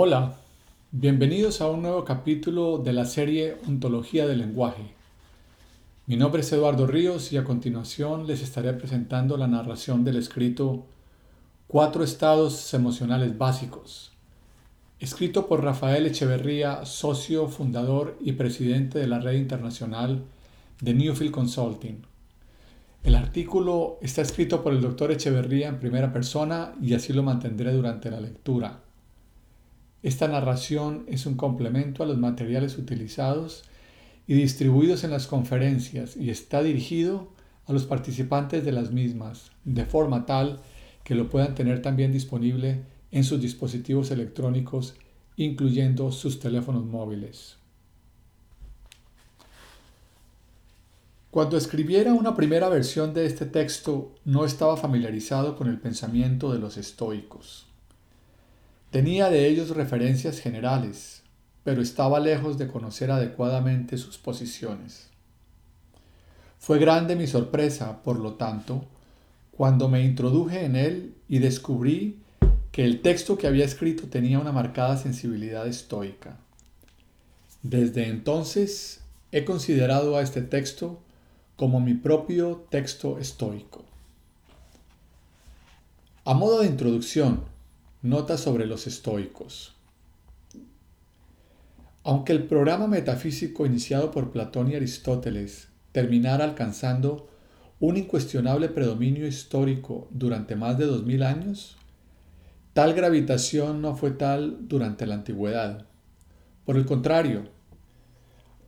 Hola, bienvenidos a un nuevo capítulo de la serie Ontología del Lenguaje. Mi nombre es Eduardo Ríos y a continuación les estaré presentando la narración del escrito Cuatro estados emocionales básicos, escrito por Rafael Echeverría, socio, fundador y presidente de la red internacional de Newfield Consulting. El artículo está escrito por el doctor Echeverría en primera persona y así lo mantendré durante la lectura. Esta narración es un complemento a los materiales utilizados y distribuidos en las conferencias y está dirigido a los participantes de las mismas, de forma tal que lo puedan tener también disponible en sus dispositivos electrónicos, incluyendo sus teléfonos móviles. Cuando escribiera una primera versión de este texto, no estaba familiarizado con el pensamiento de los estoicos. Tenía de ellos referencias generales, pero estaba lejos de conocer adecuadamente sus posiciones. Fue grande mi sorpresa, por lo tanto, cuando me introduje en él y descubrí que el texto que había escrito tenía una marcada sensibilidad estoica. Desde entonces he considerado a este texto como mi propio texto estoico. A modo de introducción, Nota sobre los estoicos. Aunque el programa metafísico iniciado por Platón y Aristóteles terminara alcanzando un incuestionable predominio histórico durante más de dos mil años, tal gravitación no fue tal durante la antigüedad. Por el contrario,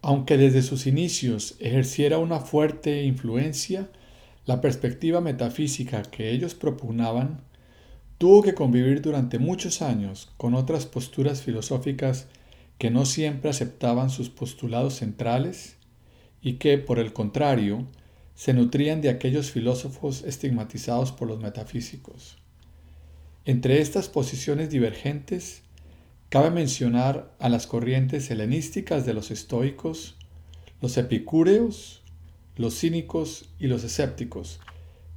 aunque desde sus inicios ejerciera una fuerte influencia, la perspectiva metafísica que ellos propugnaban Tuvo que convivir durante muchos años con otras posturas filosóficas que no siempre aceptaban sus postulados centrales y que, por el contrario, se nutrían de aquellos filósofos estigmatizados por los metafísicos. Entre estas posiciones divergentes, cabe mencionar a las corrientes helenísticas de los estoicos, los epicúreos, los cínicos y los escépticos,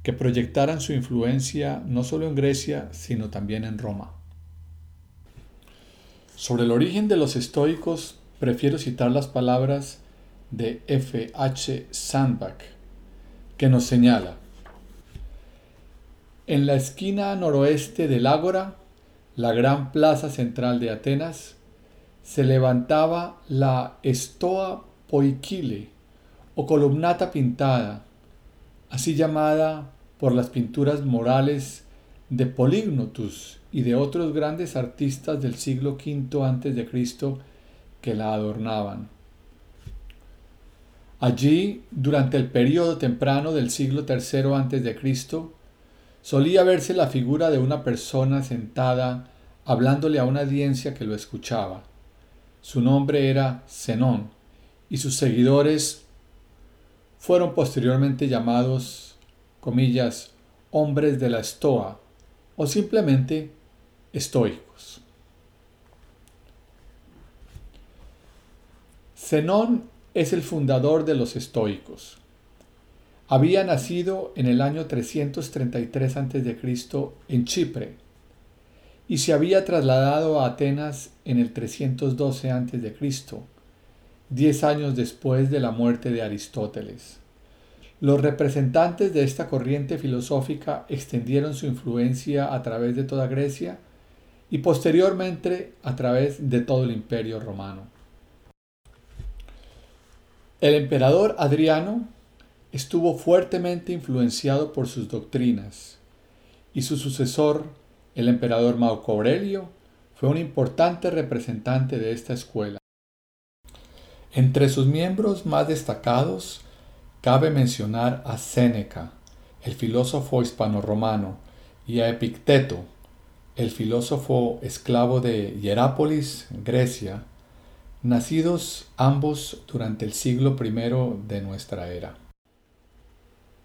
que proyectaran su influencia no solo en Grecia, sino también en Roma. Sobre el origen de los estoicos, prefiero citar las palabras de F. H. Sandbach, que nos señala, en la esquina noroeste del Ágora, la gran plaza central de Atenas, se levantaba la Stoa Poikile, o columnata pintada, así llamada por las pinturas morales de Polygnotus y de otros grandes artistas del siglo V a.C. que la adornaban. Allí, durante el período temprano del siglo III a.C., solía verse la figura de una persona sentada hablándole a una audiencia que lo escuchaba. Su nombre era Zenón y sus seguidores fueron posteriormente llamados comillas, hombres de la estoa o simplemente estoicos. Zenón es el fundador de los estoicos. Había nacido en el año 333 a.C. en Chipre y se había trasladado a Atenas en el 312 a.C., diez años después de la muerte de Aristóteles. Los representantes de esta corriente filosófica extendieron su influencia a través de toda Grecia y posteriormente a través de todo el imperio romano. El emperador Adriano estuvo fuertemente influenciado por sus doctrinas y su sucesor, el emperador Marco Aurelio, fue un importante representante de esta escuela. Entre sus miembros más destacados Cabe mencionar a Séneca, el filósofo hispano-romano, y a Epicteto, el filósofo esclavo de Hierápolis, Grecia, nacidos ambos durante el siglo I de nuestra era.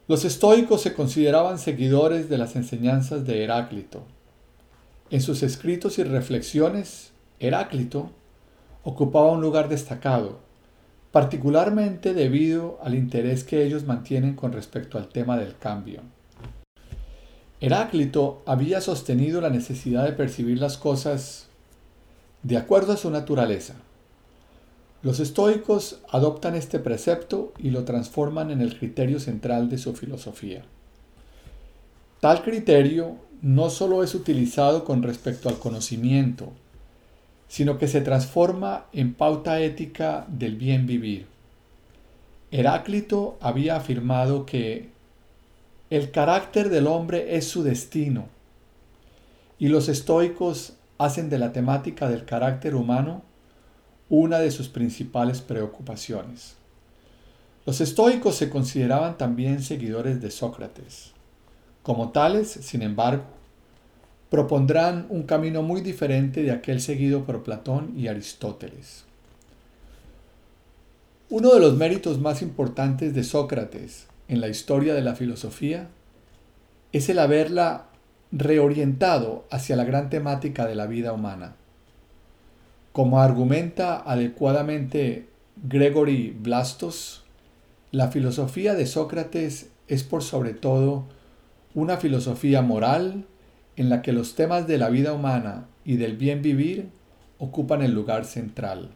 Los estoicos se consideraban seguidores de las enseñanzas de Heráclito. En sus escritos y reflexiones, Heráclito ocupaba un lugar destacado particularmente debido al interés que ellos mantienen con respecto al tema del cambio. Heráclito había sostenido la necesidad de percibir las cosas de acuerdo a su naturaleza. Los estoicos adoptan este precepto y lo transforman en el criterio central de su filosofía. Tal criterio no solo es utilizado con respecto al conocimiento, sino que se transforma en pauta ética del bien vivir. Heráclito había afirmado que el carácter del hombre es su destino, y los estoicos hacen de la temática del carácter humano una de sus principales preocupaciones. Los estoicos se consideraban también seguidores de Sócrates. Como tales, sin embargo, propondrán un camino muy diferente de aquel seguido por Platón y Aristóteles. Uno de los méritos más importantes de Sócrates en la historia de la filosofía es el haberla reorientado hacia la gran temática de la vida humana. Como argumenta adecuadamente Gregory Blastos, la filosofía de Sócrates es por sobre todo una filosofía moral en la que los temas de la vida humana y del bien vivir ocupan el lugar central.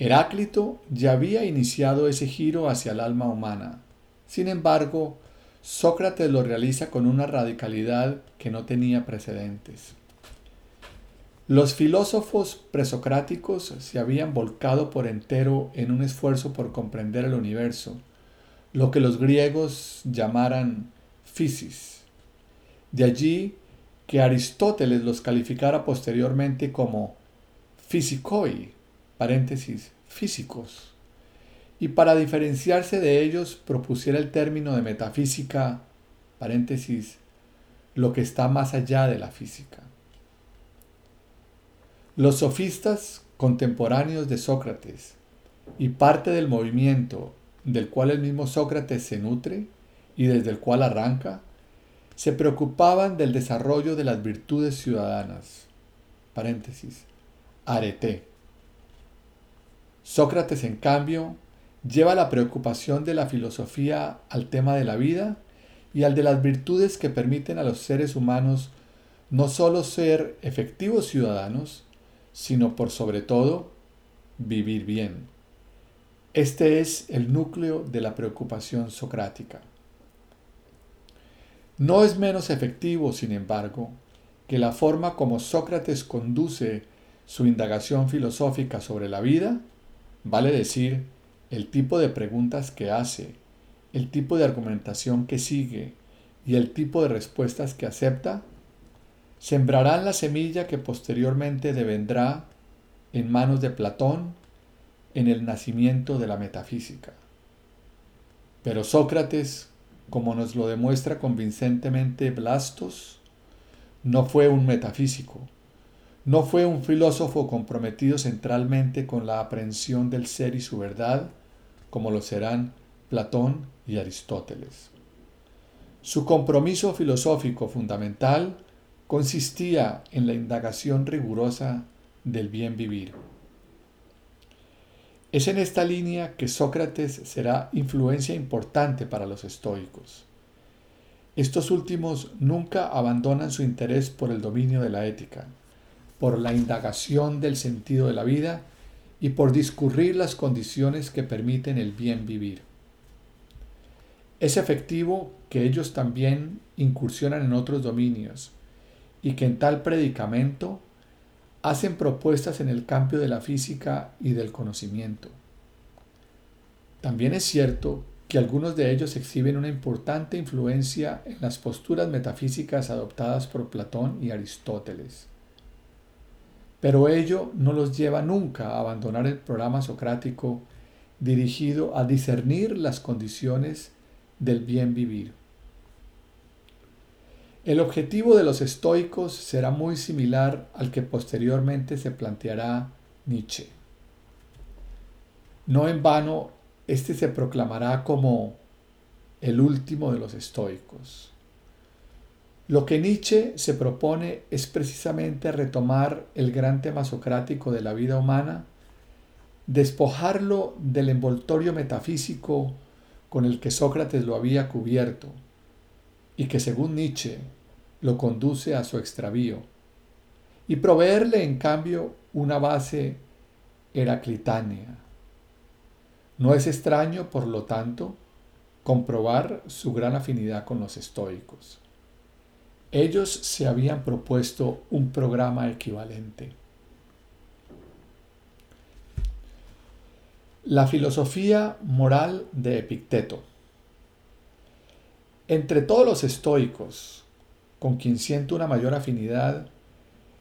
Heráclito ya había iniciado ese giro hacia el alma humana. Sin embargo, Sócrates lo realiza con una radicalidad que no tenía precedentes. Los filósofos presocráticos se habían volcado por entero en un esfuerzo por comprender el universo, lo que los griegos llamaran physis. De allí que Aristóteles los calificara posteriormente como physicoi, paréntesis, físicos, y para diferenciarse de ellos propusiera el término de metafísica, paréntesis, lo que está más allá de la física. Los sofistas contemporáneos de Sócrates y parte del movimiento del cual el mismo Sócrates se nutre, y desde el cual arranca, se preocupaban del desarrollo de las virtudes ciudadanas. Paréntesis. Arete. Sócrates, en cambio, lleva la preocupación de la filosofía al tema de la vida y al de las virtudes que permiten a los seres humanos no solo ser efectivos ciudadanos, sino por sobre todo vivir bien. Este es el núcleo de la preocupación socrática. No es menos efectivo, sin embargo, que la forma como Sócrates conduce su indagación filosófica sobre la vida, vale decir, el tipo de preguntas que hace, el tipo de argumentación que sigue y el tipo de respuestas que acepta, sembrarán la semilla que posteriormente devendrá en manos de Platón en el nacimiento de la metafísica. Pero Sócrates, como nos lo demuestra convincentemente Blastos, no fue un metafísico, no fue un filósofo comprometido centralmente con la aprehensión del ser y su verdad, como lo serán Platón y Aristóteles. Su compromiso filosófico fundamental consistía en la indagación rigurosa del bien vivir. Es en esta línea que Sócrates será influencia importante para los estoicos. Estos últimos nunca abandonan su interés por el dominio de la ética, por la indagación del sentido de la vida y por discurrir las condiciones que permiten el bien vivir. Es efectivo que ellos también incursionan en otros dominios y que en tal predicamento hacen propuestas en el campo de la física y del conocimiento. También es cierto que algunos de ellos exhiben una importante influencia en las posturas metafísicas adoptadas por Platón y Aristóteles. Pero ello no los lleva nunca a abandonar el programa socrático dirigido a discernir las condiciones del bien vivir. El objetivo de los estoicos será muy similar al que posteriormente se planteará Nietzsche. No en vano, este se proclamará como el último de los estoicos. Lo que Nietzsche se propone es precisamente retomar el gran tema socrático de la vida humana, despojarlo del envoltorio metafísico con el que Sócrates lo había cubierto y que según Nietzsche lo conduce a su extravío, y proveerle en cambio una base heraclitánea. No es extraño, por lo tanto, comprobar su gran afinidad con los estoicos. Ellos se habían propuesto un programa equivalente. La filosofía moral de Epicteto. Entre todos los estoicos, con quien siento una mayor afinidad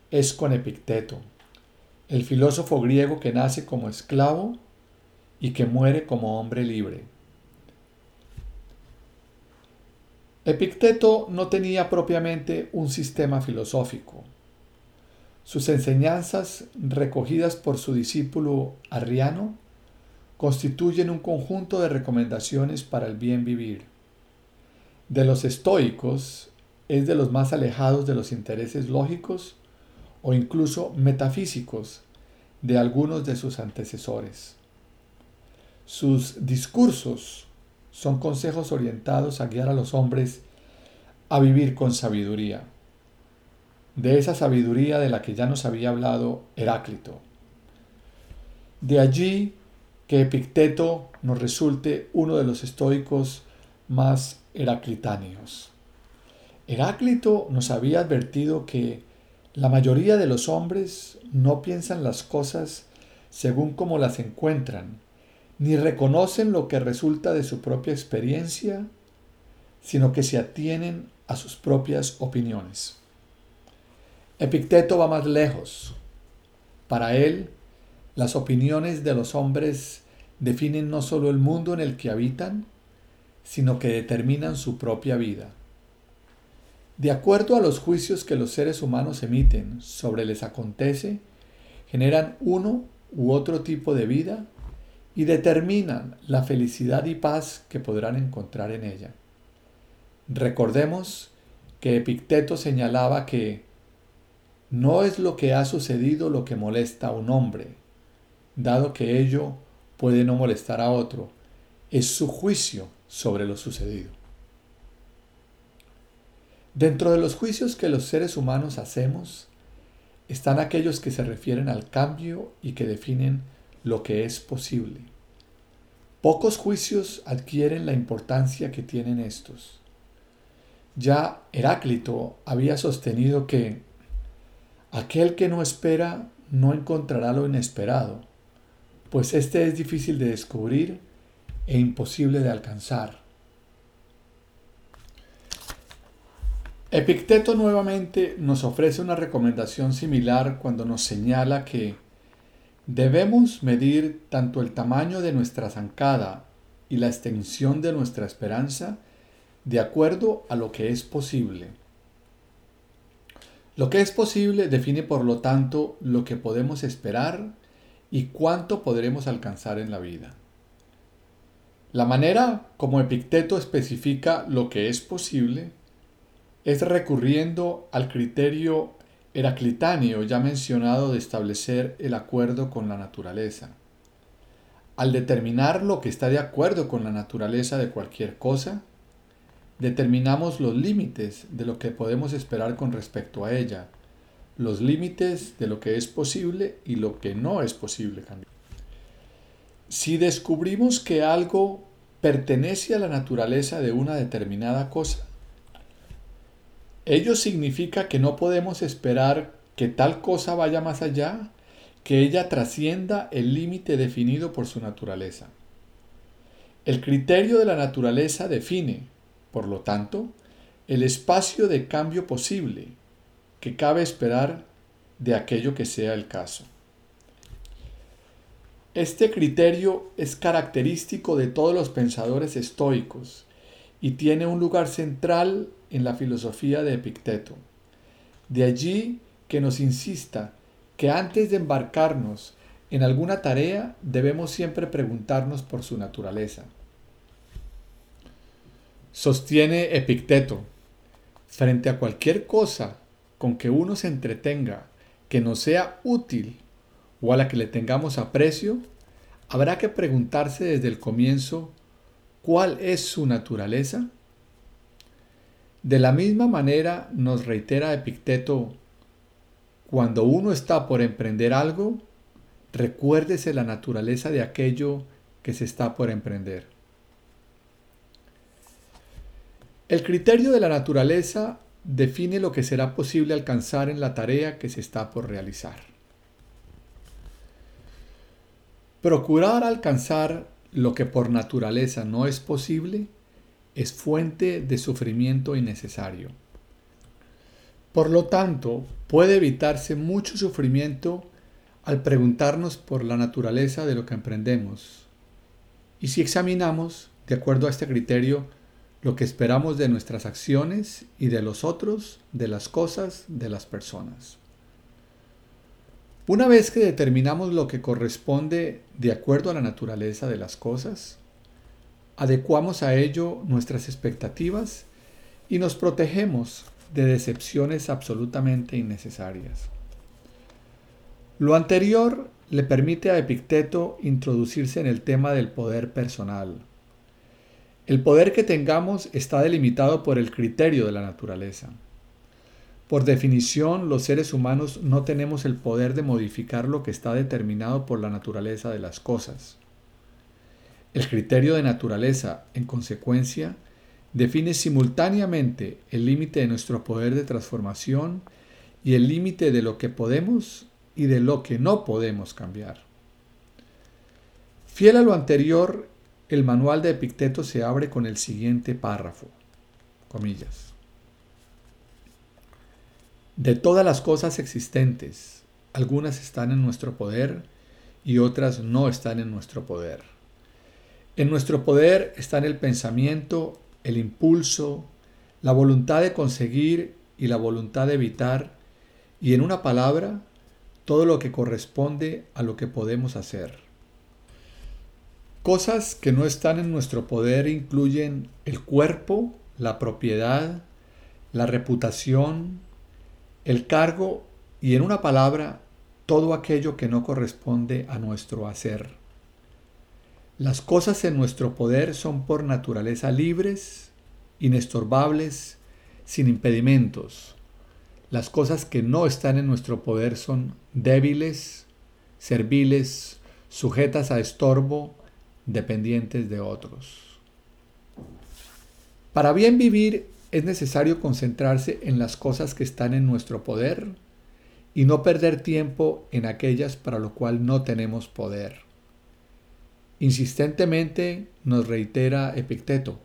es con Epicteto, el filósofo griego que nace como esclavo y que muere como hombre libre. Epicteto no tenía propiamente un sistema filosófico. Sus enseñanzas, recogidas por su discípulo Arriano, constituyen un conjunto de recomendaciones para el bien vivir. De los estoicos es de los más alejados de los intereses lógicos o incluso metafísicos de algunos de sus antecesores. Sus discursos son consejos orientados a guiar a los hombres a vivir con sabiduría. De esa sabiduría de la que ya nos había hablado Heráclito. De allí que Epicteto nos resulte uno de los estoicos más heraclitáneos. Heráclito nos había advertido que la mayoría de los hombres no piensan las cosas según como las encuentran, ni reconocen lo que resulta de su propia experiencia, sino que se atienen a sus propias opiniones. Epicteto va más lejos. Para él, las opiniones de los hombres definen no solo el mundo en el que habitan, sino que determinan su propia vida. De acuerdo a los juicios que los seres humanos emiten sobre les acontece, generan uno u otro tipo de vida y determinan la felicidad y paz que podrán encontrar en ella. Recordemos que Epicteto señalaba que no es lo que ha sucedido lo que molesta a un hombre, dado que ello puede no molestar a otro, es su juicio sobre lo sucedido. Dentro de los juicios que los seres humanos hacemos están aquellos que se refieren al cambio y que definen lo que es posible. Pocos juicios adquieren la importancia que tienen estos. Ya Heráclito había sostenido que aquel que no espera no encontrará lo inesperado, pues este es difícil de descubrir e imposible de alcanzar. Epicteto nuevamente nos ofrece una recomendación similar cuando nos señala que debemos medir tanto el tamaño de nuestra zancada y la extensión de nuestra esperanza de acuerdo a lo que es posible. Lo que es posible define por lo tanto lo que podemos esperar y cuánto podremos alcanzar en la vida. La manera como Epicteto especifica lo que es posible es recurriendo al criterio heraclitáneo ya mencionado de establecer el acuerdo con la naturaleza. Al determinar lo que está de acuerdo con la naturaleza de cualquier cosa, determinamos los límites de lo que podemos esperar con respecto a ella, los límites de lo que es posible y lo que no es posible cambiar. Si descubrimos que algo pertenece a la naturaleza de una determinada cosa, Ello significa que no podemos esperar que tal cosa vaya más allá, que ella trascienda el límite definido por su naturaleza. El criterio de la naturaleza define, por lo tanto, el espacio de cambio posible que cabe esperar de aquello que sea el caso. Este criterio es característico de todos los pensadores estoicos y tiene un lugar central en la filosofía de Epicteto. De allí que nos insista que antes de embarcarnos en alguna tarea debemos siempre preguntarnos por su naturaleza. Sostiene Epicteto, frente a cualquier cosa con que uno se entretenga que nos sea útil o a la que le tengamos aprecio, habrá que preguntarse desde el comienzo cuál es su naturaleza de la misma manera nos reitera Epicteto, cuando uno está por emprender algo, recuérdese la naturaleza de aquello que se está por emprender. El criterio de la naturaleza define lo que será posible alcanzar en la tarea que se está por realizar. Procurar alcanzar lo que por naturaleza no es posible es fuente de sufrimiento innecesario. Por lo tanto, puede evitarse mucho sufrimiento al preguntarnos por la naturaleza de lo que emprendemos. Y si examinamos, de acuerdo a este criterio, lo que esperamos de nuestras acciones y de los otros, de las cosas, de las personas. Una vez que determinamos lo que corresponde de acuerdo a la naturaleza de las cosas, adecuamos a ello nuestras expectativas y nos protegemos de decepciones absolutamente innecesarias. Lo anterior le permite a Epicteto introducirse en el tema del poder personal. El poder que tengamos está delimitado por el criterio de la naturaleza. Por definición, los seres humanos no tenemos el poder de modificar lo que está determinado por la naturaleza de las cosas. El criterio de naturaleza, en consecuencia, define simultáneamente el límite de nuestro poder de transformación y el límite de lo que podemos y de lo que no podemos cambiar. Fiel a lo anterior, el manual de Epicteto se abre con el siguiente párrafo, comillas. De todas las cosas existentes, algunas están en nuestro poder y otras no están en nuestro poder. En nuestro poder están el pensamiento, el impulso, la voluntad de conseguir y la voluntad de evitar, y en una palabra, todo lo que corresponde a lo que podemos hacer. Cosas que no están en nuestro poder incluyen el cuerpo, la propiedad, la reputación, el cargo y en una palabra, todo aquello que no corresponde a nuestro hacer. Las cosas en nuestro poder son por naturaleza libres, inestorbables, sin impedimentos. Las cosas que no están en nuestro poder son débiles, serviles, sujetas a estorbo, dependientes de otros. Para bien vivir es necesario concentrarse en las cosas que están en nuestro poder y no perder tiempo en aquellas para lo cual no tenemos poder. Insistentemente nos reitera Epicteto,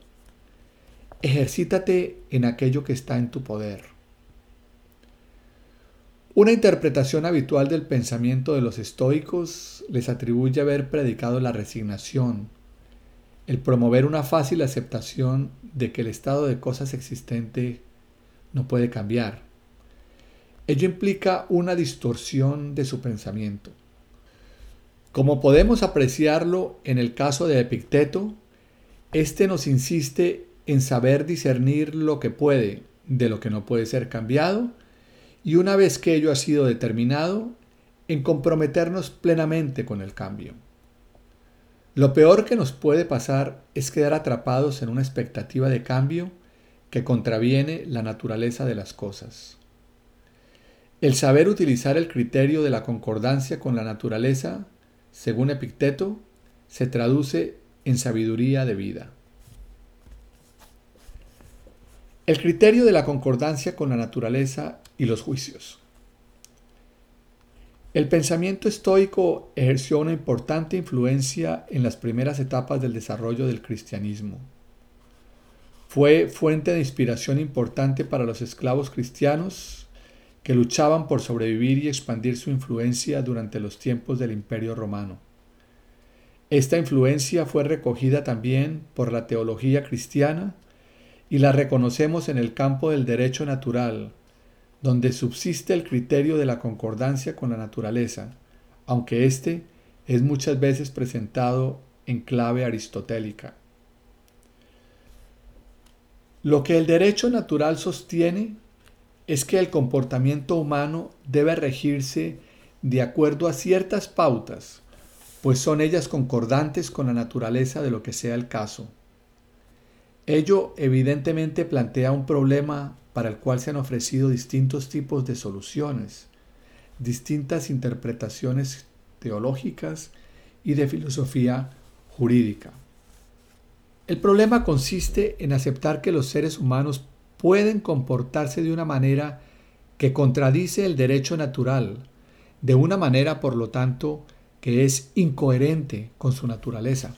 ejercítate en aquello que está en tu poder. Una interpretación habitual del pensamiento de los estoicos les atribuye haber predicado la resignación, el promover una fácil aceptación de que el estado de cosas existente no puede cambiar. Ello implica una distorsión de su pensamiento. Como podemos apreciarlo en el caso de Epicteto, este nos insiste en saber discernir lo que puede de lo que no puede ser cambiado y una vez que ello ha sido determinado, en comprometernos plenamente con el cambio. Lo peor que nos puede pasar es quedar atrapados en una expectativa de cambio que contraviene la naturaleza de las cosas. El saber utilizar el criterio de la concordancia con la naturaleza según Epicteto, se traduce en sabiduría de vida. El criterio de la concordancia con la naturaleza y los juicios. El pensamiento estoico ejerció una importante influencia en las primeras etapas del desarrollo del cristianismo. Fue fuente de inspiración importante para los esclavos cristianos que luchaban por sobrevivir y expandir su influencia durante los tiempos del Imperio Romano. Esta influencia fue recogida también por la teología cristiana y la reconocemos en el campo del derecho natural, donde subsiste el criterio de la concordancia con la naturaleza, aunque éste es muchas veces presentado en clave aristotélica. Lo que el derecho natural sostiene es que el comportamiento humano debe regirse de acuerdo a ciertas pautas, pues son ellas concordantes con la naturaleza de lo que sea el caso. Ello evidentemente plantea un problema para el cual se han ofrecido distintos tipos de soluciones, distintas interpretaciones teológicas y de filosofía jurídica. El problema consiste en aceptar que los seres humanos pueden comportarse de una manera que contradice el derecho natural, de una manera, por lo tanto, que es incoherente con su naturaleza.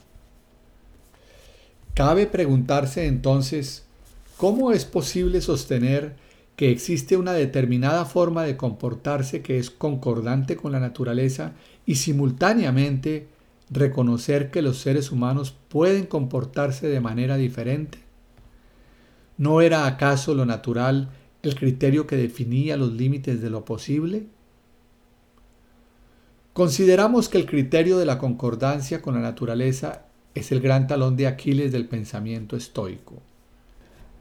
Cabe preguntarse entonces, ¿cómo es posible sostener que existe una determinada forma de comportarse que es concordante con la naturaleza y simultáneamente reconocer que los seres humanos pueden comportarse de manera diferente? ¿No era acaso lo natural el criterio que definía los límites de lo posible? Consideramos que el criterio de la concordancia con la naturaleza es el gran talón de Aquiles del pensamiento estoico.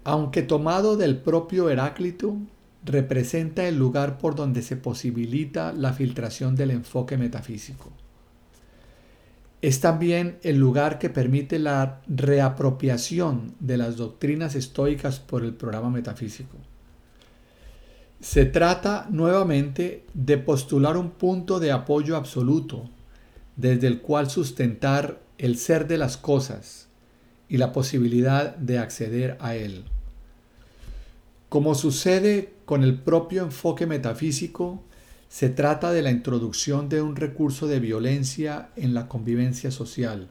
Aunque tomado del propio Heráclito, representa el lugar por donde se posibilita la filtración del enfoque metafísico. Es también el lugar que permite la reapropiación de las doctrinas estoicas por el programa metafísico. Se trata nuevamente de postular un punto de apoyo absoluto desde el cual sustentar el ser de las cosas y la posibilidad de acceder a él. Como sucede con el propio enfoque metafísico, se trata de la introducción de un recurso de violencia en la convivencia social.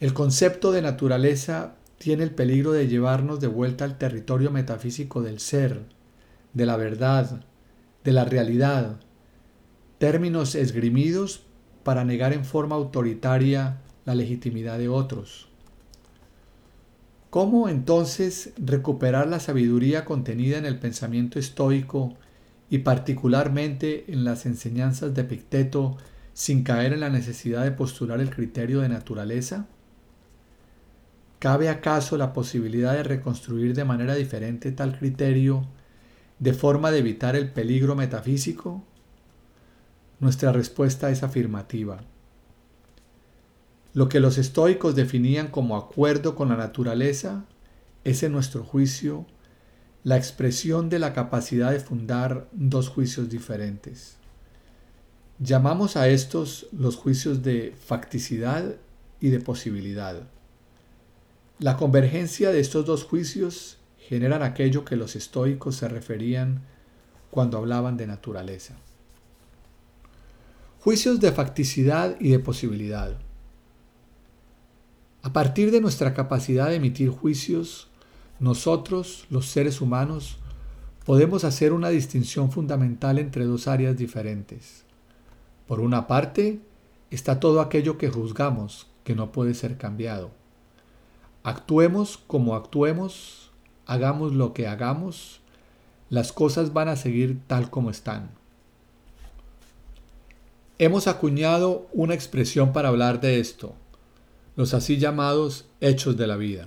El concepto de naturaleza tiene el peligro de llevarnos de vuelta al territorio metafísico del ser, de la verdad, de la realidad, términos esgrimidos para negar en forma autoritaria la legitimidad de otros. ¿Cómo entonces recuperar la sabiduría contenida en el pensamiento estoico y particularmente en las enseñanzas de Epicteto sin caer en la necesidad de postular el criterio de naturaleza? ¿Cabe acaso la posibilidad de reconstruir de manera diferente tal criterio de forma de evitar el peligro metafísico? Nuestra respuesta es afirmativa. Lo que los estoicos definían como acuerdo con la naturaleza es en nuestro juicio la expresión de la capacidad de fundar dos juicios diferentes. Llamamos a estos los juicios de facticidad y de posibilidad. La convergencia de estos dos juicios generan aquello que los estoicos se referían cuando hablaban de naturaleza. Juicios de facticidad y de posibilidad. A partir de nuestra capacidad de emitir juicios, nosotros, los seres humanos, podemos hacer una distinción fundamental entre dos áreas diferentes. Por una parte, está todo aquello que juzgamos, que no puede ser cambiado. Actuemos como actuemos, hagamos lo que hagamos, las cosas van a seguir tal como están. Hemos acuñado una expresión para hablar de esto, los así llamados hechos de la vida.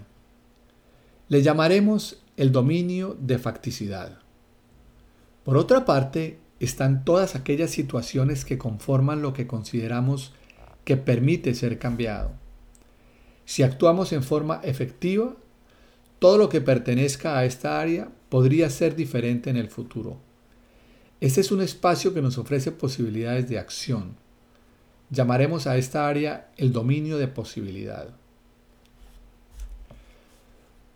Le llamaremos el dominio de facticidad. Por otra parte, están todas aquellas situaciones que conforman lo que consideramos que permite ser cambiado. Si actuamos en forma efectiva, todo lo que pertenezca a esta área podría ser diferente en el futuro. Este es un espacio que nos ofrece posibilidades de acción. Llamaremos a esta área el dominio de posibilidad.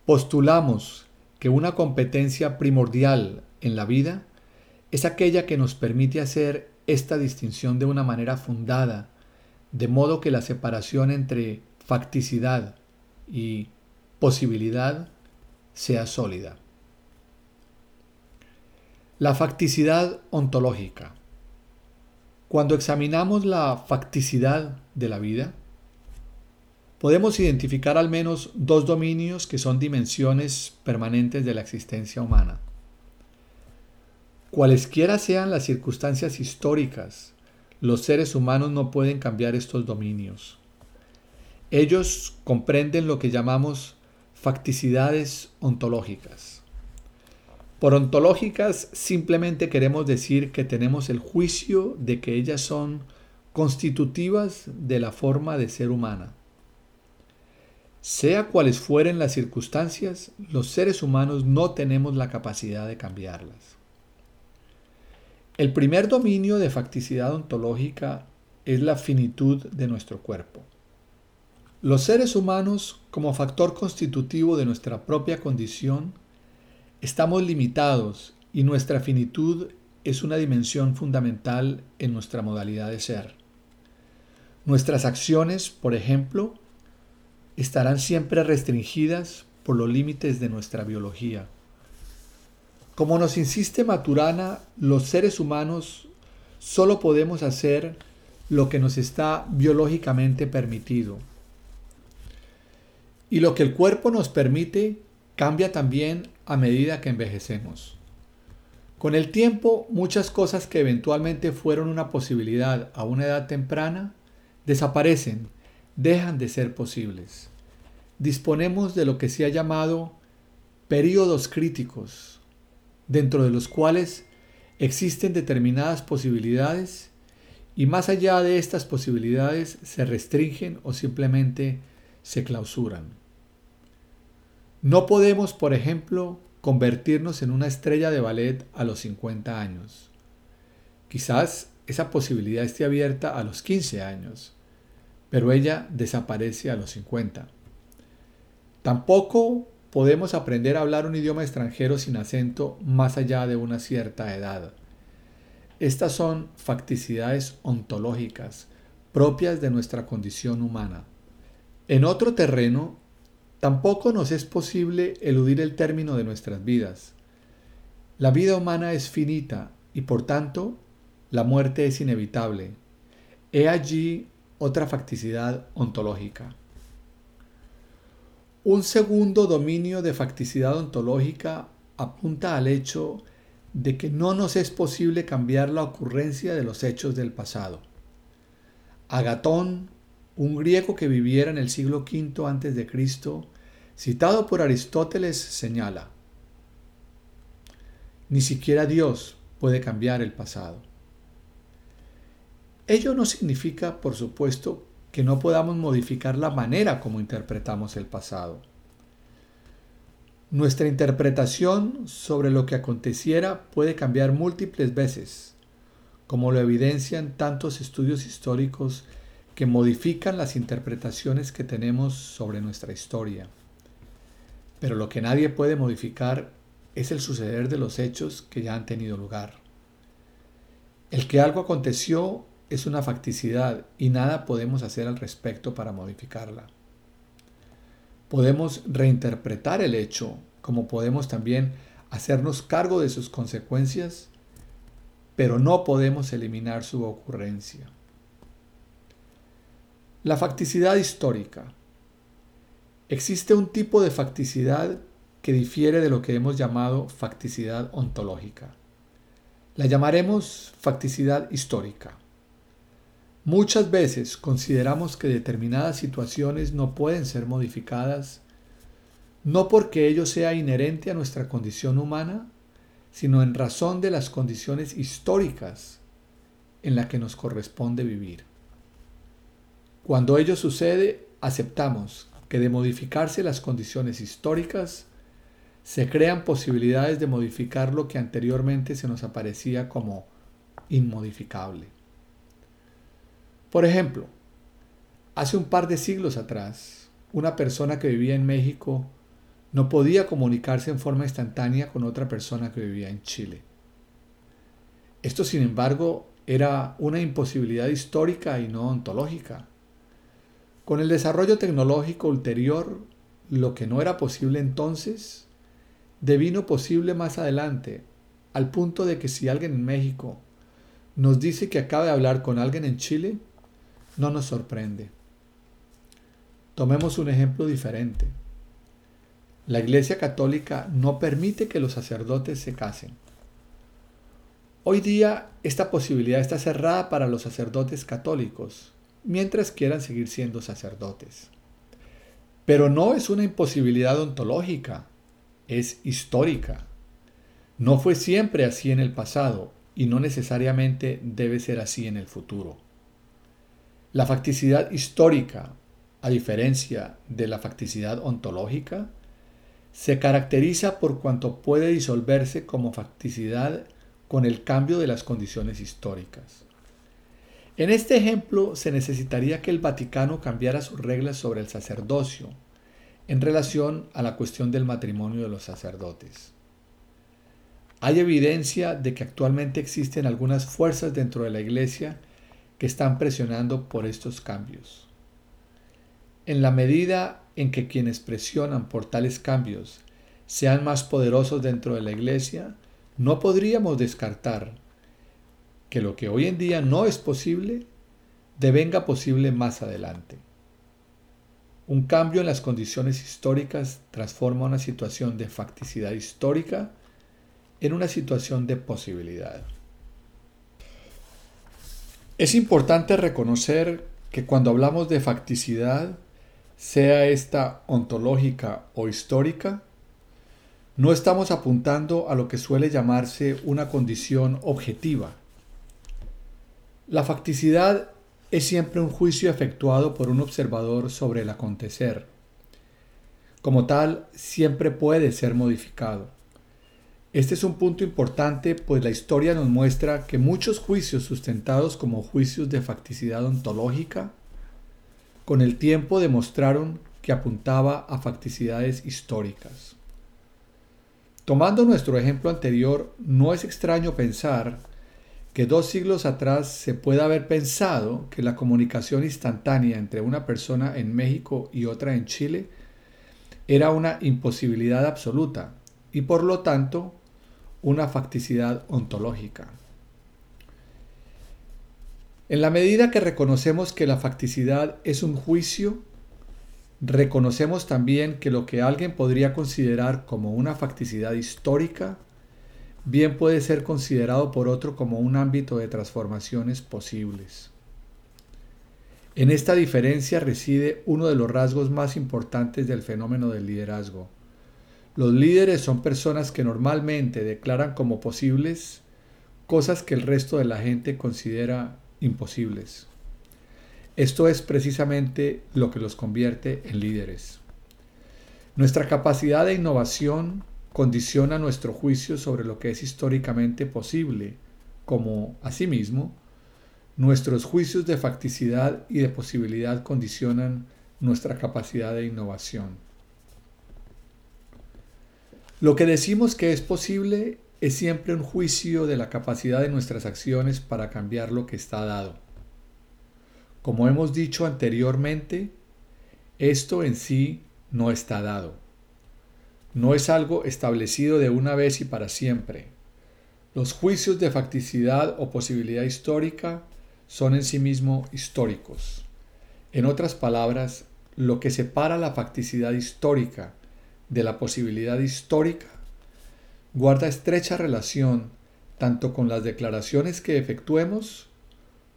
Postulamos que una competencia primordial en la vida es aquella que nos permite hacer esta distinción de una manera fundada, de modo que la separación entre facticidad y posibilidad sea sólida. La facticidad ontológica. Cuando examinamos la facticidad de la vida, podemos identificar al menos dos dominios que son dimensiones permanentes de la existencia humana. Cualesquiera sean las circunstancias históricas, los seres humanos no pueden cambiar estos dominios. Ellos comprenden lo que llamamos facticidades ontológicas. Por ontológicas simplemente queremos decir que tenemos el juicio de que ellas son constitutivas de la forma de ser humana. Sea cuales fueren las circunstancias, los seres humanos no tenemos la capacidad de cambiarlas. El primer dominio de facticidad ontológica es la finitud de nuestro cuerpo. Los seres humanos, como factor constitutivo de nuestra propia condición, estamos limitados y nuestra finitud es una dimensión fundamental en nuestra modalidad de ser. Nuestras acciones, por ejemplo, estarán siempre restringidas por los límites de nuestra biología. Como nos insiste Maturana, los seres humanos solo podemos hacer lo que nos está biológicamente permitido. Y lo que el cuerpo nos permite cambia también a medida que envejecemos. Con el tiempo, muchas cosas que eventualmente fueron una posibilidad a una edad temprana desaparecen, dejan de ser posibles. Disponemos de lo que se ha llamado períodos críticos, dentro de los cuales existen determinadas posibilidades y más allá de estas posibilidades se restringen o simplemente se clausuran. No podemos, por ejemplo, convertirnos en una estrella de ballet a los 50 años. Quizás esa posibilidad esté abierta a los 15 años, pero ella desaparece a los 50. Tampoco podemos aprender a hablar un idioma extranjero sin acento más allá de una cierta edad. Estas son facticidades ontológicas propias de nuestra condición humana. En otro terreno, tampoco nos es posible eludir el término de nuestras vidas. La vida humana es finita y por tanto la muerte es inevitable. He allí otra facticidad ontológica. Un segundo dominio de facticidad ontológica apunta al hecho de que no nos es posible cambiar la ocurrencia de los hechos del pasado. Agatón, un griego que viviera en el siglo V a.C., citado por Aristóteles, señala, ni siquiera Dios puede cambiar el pasado. Ello no significa, por supuesto, que no podamos modificar la manera como interpretamos el pasado. Nuestra interpretación sobre lo que aconteciera puede cambiar múltiples veces, como lo evidencian tantos estudios históricos que modifican las interpretaciones que tenemos sobre nuestra historia. Pero lo que nadie puede modificar es el suceder de los hechos que ya han tenido lugar. El que algo aconteció es una facticidad y nada podemos hacer al respecto para modificarla. Podemos reinterpretar el hecho, como podemos también hacernos cargo de sus consecuencias, pero no podemos eliminar su ocurrencia. La facticidad histórica. Existe un tipo de facticidad que difiere de lo que hemos llamado facticidad ontológica. La llamaremos facticidad histórica. Muchas veces consideramos que determinadas situaciones no pueden ser modificadas, no porque ello sea inherente a nuestra condición humana, sino en razón de las condiciones históricas en las que nos corresponde vivir. Cuando ello sucede, aceptamos que de modificarse las condiciones históricas, se crean posibilidades de modificar lo que anteriormente se nos aparecía como inmodificable. Por ejemplo, hace un par de siglos atrás, una persona que vivía en México no podía comunicarse en forma instantánea con otra persona que vivía en Chile. Esto, sin embargo, era una imposibilidad histórica y no ontológica. Con el desarrollo tecnológico ulterior, lo que no era posible entonces, devino posible más adelante, al punto de que si alguien en México nos dice que acaba de hablar con alguien en Chile, no nos sorprende. Tomemos un ejemplo diferente. La Iglesia Católica no permite que los sacerdotes se casen. Hoy día esta posibilidad está cerrada para los sacerdotes católicos, mientras quieran seguir siendo sacerdotes. Pero no es una imposibilidad ontológica, es histórica. No fue siempre así en el pasado y no necesariamente debe ser así en el futuro. La facticidad histórica, a diferencia de la facticidad ontológica, se caracteriza por cuanto puede disolverse como facticidad con el cambio de las condiciones históricas. En este ejemplo se necesitaría que el Vaticano cambiara sus reglas sobre el sacerdocio en relación a la cuestión del matrimonio de los sacerdotes. Hay evidencia de que actualmente existen algunas fuerzas dentro de la Iglesia que están presionando por estos cambios. En la medida en que quienes presionan por tales cambios sean más poderosos dentro de la Iglesia, no podríamos descartar que lo que hoy en día no es posible, devenga posible más adelante. Un cambio en las condiciones históricas transforma una situación de facticidad histórica en una situación de posibilidad. Es importante reconocer que cuando hablamos de facticidad, sea esta ontológica o histórica, no estamos apuntando a lo que suele llamarse una condición objetiva. La facticidad es siempre un juicio efectuado por un observador sobre el acontecer. Como tal, siempre puede ser modificado. Este es un punto importante, pues la historia nos muestra que muchos juicios sustentados como juicios de facticidad ontológica, con el tiempo demostraron que apuntaba a facticidades históricas. Tomando nuestro ejemplo anterior, no es extraño pensar que dos siglos atrás se puede haber pensado que la comunicación instantánea entre una persona en México y otra en Chile era una imposibilidad absoluta y por lo tanto una facticidad ontológica. En la medida que reconocemos que la facticidad es un juicio, reconocemos también que lo que alguien podría considerar como una facticidad histórica, bien puede ser considerado por otro como un ámbito de transformaciones posibles. En esta diferencia reside uno de los rasgos más importantes del fenómeno del liderazgo, los líderes son personas que normalmente declaran como posibles cosas que el resto de la gente considera imposibles. Esto es precisamente lo que los convierte en líderes. Nuestra capacidad de innovación condiciona nuestro juicio sobre lo que es históricamente posible, como, asimismo, nuestros juicios de facticidad y de posibilidad condicionan nuestra capacidad de innovación. Lo que decimos que es posible es siempre un juicio de la capacidad de nuestras acciones para cambiar lo que está dado. Como hemos dicho anteriormente, esto en sí no está dado. No es algo establecido de una vez y para siempre. Los juicios de facticidad o posibilidad histórica son en sí mismo históricos. En otras palabras, lo que separa la facticidad histórica de la posibilidad histórica guarda estrecha relación tanto con las declaraciones que efectuemos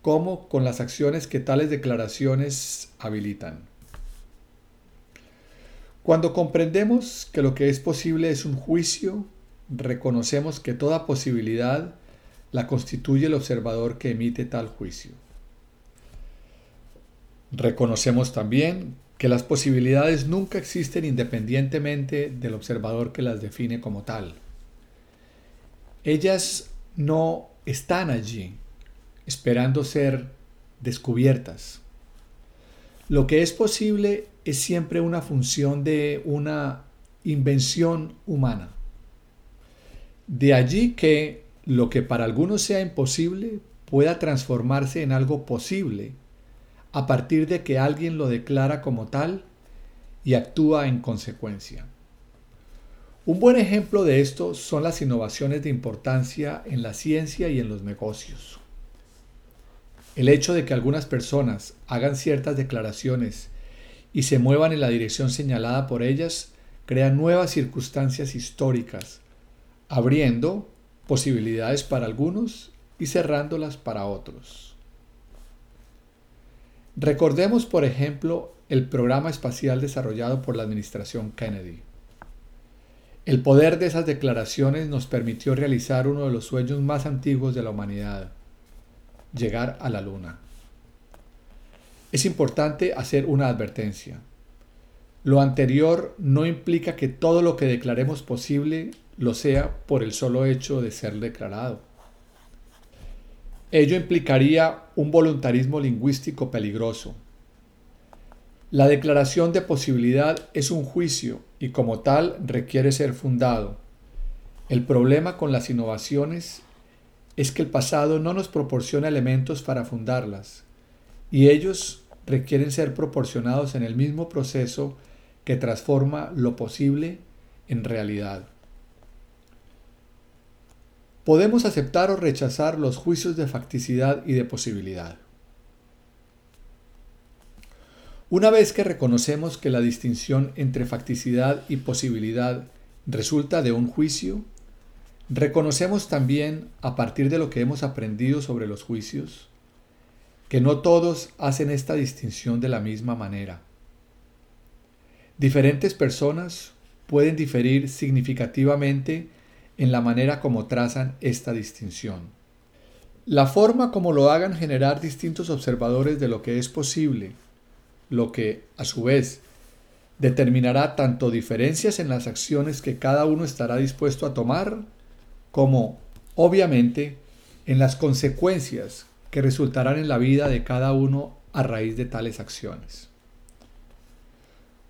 como con las acciones que tales declaraciones habilitan. Cuando comprendemos que lo que es posible es un juicio, reconocemos que toda posibilidad la constituye el observador que emite tal juicio. Reconocemos también que las posibilidades nunca existen independientemente del observador que las define como tal. Ellas no están allí esperando ser descubiertas. Lo que es posible es siempre una función de una invención humana. De allí que lo que para algunos sea imposible pueda transformarse en algo posible a partir de que alguien lo declara como tal y actúa en consecuencia. Un buen ejemplo de esto son las innovaciones de importancia en la ciencia y en los negocios. El hecho de que algunas personas hagan ciertas declaraciones y se muevan en la dirección señalada por ellas crea nuevas circunstancias históricas, abriendo posibilidades para algunos y cerrándolas para otros. Recordemos, por ejemplo, el programa espacial desarrollado por la administración Kennedy. El poder de esas declaraciones nos permitió realizar uno de los sueños más antiguos de la humanidad, llegar a la Luna. Es importante hacer una advertencia. Lo anterior no implica que todo lo que declaremos posible lo sea por el solo hecho de ser declarado. Ello implicaría un voluntarismo lingüístico peligroso. La declaración de posibilidad es un juicio y como tal requiere ser fundado. El problema con las innovaciones es que el pasado no nos proporciona elementos para fundarlas y ellos requieren ser proporcionados en el mismo proceso que transforma lo posible en realidad. Podemos aceptar o rechazar los juicios de facticidad y de posibilidad. Una vez que reconocemos que la distinción entre facticidad y posibilidad resulta de un juicio, reconocemos también, a partir de lo que hemos aprendido sobre los juicios, que no todos hacen esta distinción de la misma manera. Diferentes personas pueden diferir significativamente en la manera como trazan esta distinción. La forma como lo hagan generar distintos observadores de lo que es posible, lo que, a su vez, determinará tanto diferencias en las acciones que cada uno estará dispuesto a tomar, como, obviamente, en las consecuencias que resultarán en la vida de cada uno a raíz de tales acciones.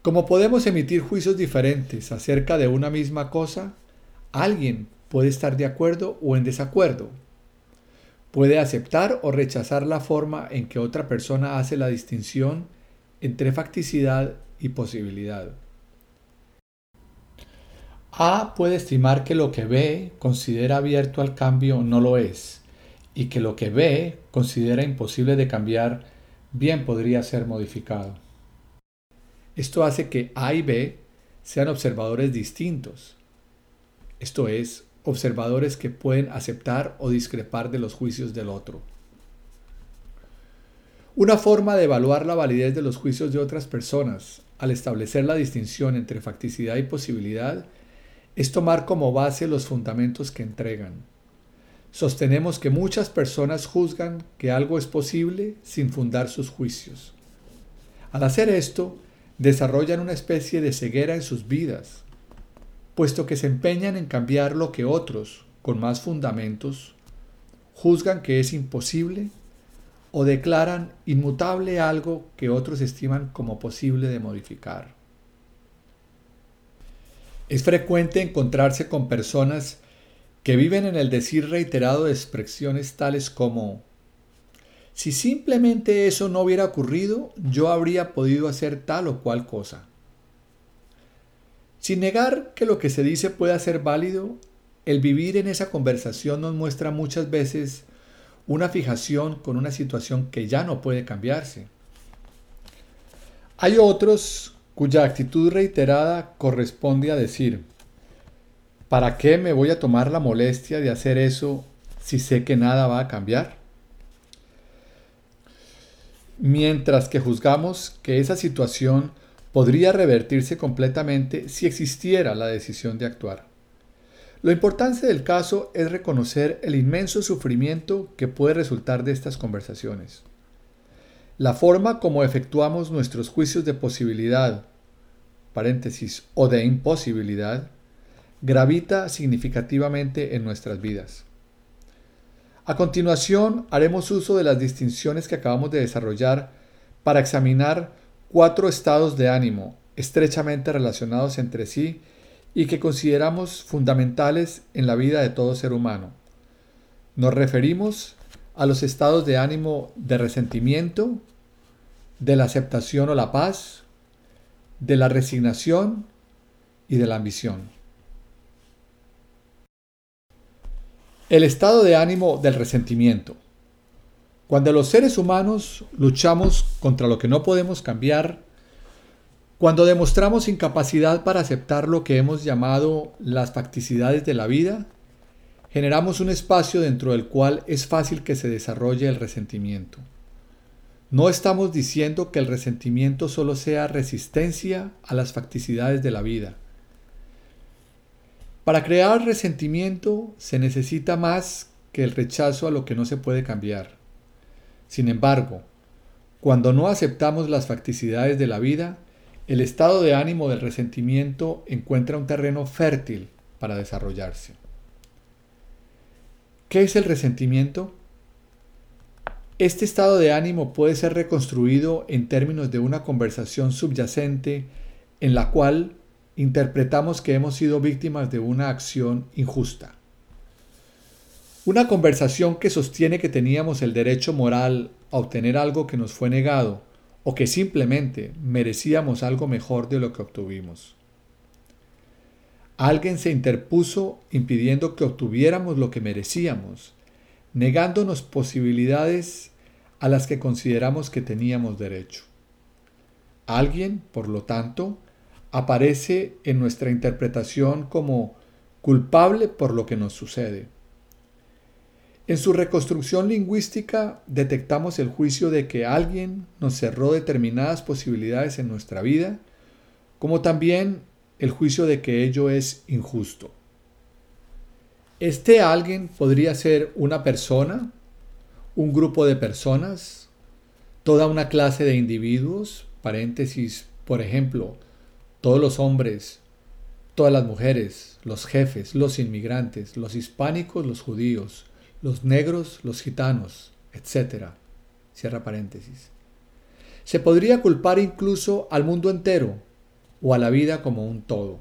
Como podemos emitir juicios diferentes acerca de una misma cosa, alguien puede estar de acuerdo o en desacuerdo. Puede aceptar o rechazar la forma en que otra persona hace la distinción entre facticidad y posibilidad. A puede estimar que lo que ve considera abierto al cambio no lo es, y que lo que ve considera imposible de cambiar bien podría ser modificado. Esto hace que A y B sean observadores distintos, esto es, observadores que pueden aceptar o discrepar de los juicios del otro. Una forma de evaluar la validez de los juicios de otras personas al establecer la distinción entre facticidad y posibilidad es tomar como base los fundamentos que entregan. Sostenemos que muchas personas juzgan que algo es posible sin fundar sus juicios. Al hacer esto, desarrollan una especie de ceguera en sus vidas, puesto que se empeñan en cambiar lo que otros, con más fundamentos, juzgan que es imposible o declaran inmutable algo que otros estiman como posible de modificar. Es frecuente encontrarse con personas que viven en el decir reiterado de expresiones tales como si simplemente eso no hubiera ocurrido, yo habría podido hacer tal o cual cosa. Sin negar que lo que se dice pueda ser válido, el vivir en esa conversación nos muestra muchas veces una fijación con una situación que ya no puede cambiarse. Hay otros cuya actitud reiterada corresponde a decir, ¿Para qué me voy a tomar la molestia de hacer eso si sé que nada va a cambiar? Mientras que juzgamos que esa situación podría revertirse completamente si existiera la decisión de actuar. Lo importante del caso es reconocer el inmenso sufrimiento que puede resultar de estas conversaciones. La forma como efectuamos nuestros juicios de posibilidad, paréntesis, o de imposibilidad, gravita significativamente en nuestras vidas. A continuación, haremos uso de las distinciones que acabamos de desarrollar para examinar cuatro estados de ánimo estrechamente relacionados entre sí y que consideramos fundamentales en la vida de todo ser humano. Nos referimos a los estados de ánimo de resentimiento, de la aceptación o la paz, de la resignación y de la ambición. El estado de ánimo del resentimiento. Cuando los seres humanos luchamos contra lo que no podemos cambiar, cuando demostramos incapacidad para aceptar lo que hemos llamado las facticidades de la vida, generamos un espacio dentro del cual es fácil que se desarrolle el resentimiento. No estamos diciendo que el resentimiento solo sea resistencia a las facticidades de la vida. Para crear resentimiento se necesita más que el rechazo a lo que no se puede cambiar. Sin embargo, cuando no aceptamos las facticidades de la vida, el estado de ánimo del resentimiento encuentra un terreno fértil para desarrollarse. ¿Qué es el resentimiento? Este estado de ánimo puede ser reconstruido en términos de una conversación subyacente en la cual interpretamos que hemos sido víctimas de una acción injusta. Una conversación que sostiene que teníamos el derecho moral a obtener algo que nos fue negado o que simplemente merecíamos algo mejor de lo que obtuvimos. Alguien se interpuso impidiendo que obtuviéramos lo que merecíamos, negándonos posibilidades a las que consideramos que teníamos derecho. Alguien, por lo tanto, aparece en nuestra interpretación como culpable por lo que nos sucede. En su reconstrucción lingüística detectamos el juicio de que alguien nos cerró determinadas posibilidades en nuestra vida, como también el juicio de que ello es injusto. Este alguien podría ser una persona, un grupo de personas, toda una clase de individuos, paréntesis, por ejemplo, todos los hombres, todas las mujeres, los jefes, los inmigrantes, los hispánicos, los judíos, los negros, los gitanos, etc. Cierra paréntesis. Se podría culpar incluso al mundo entero o a la vida como un todo.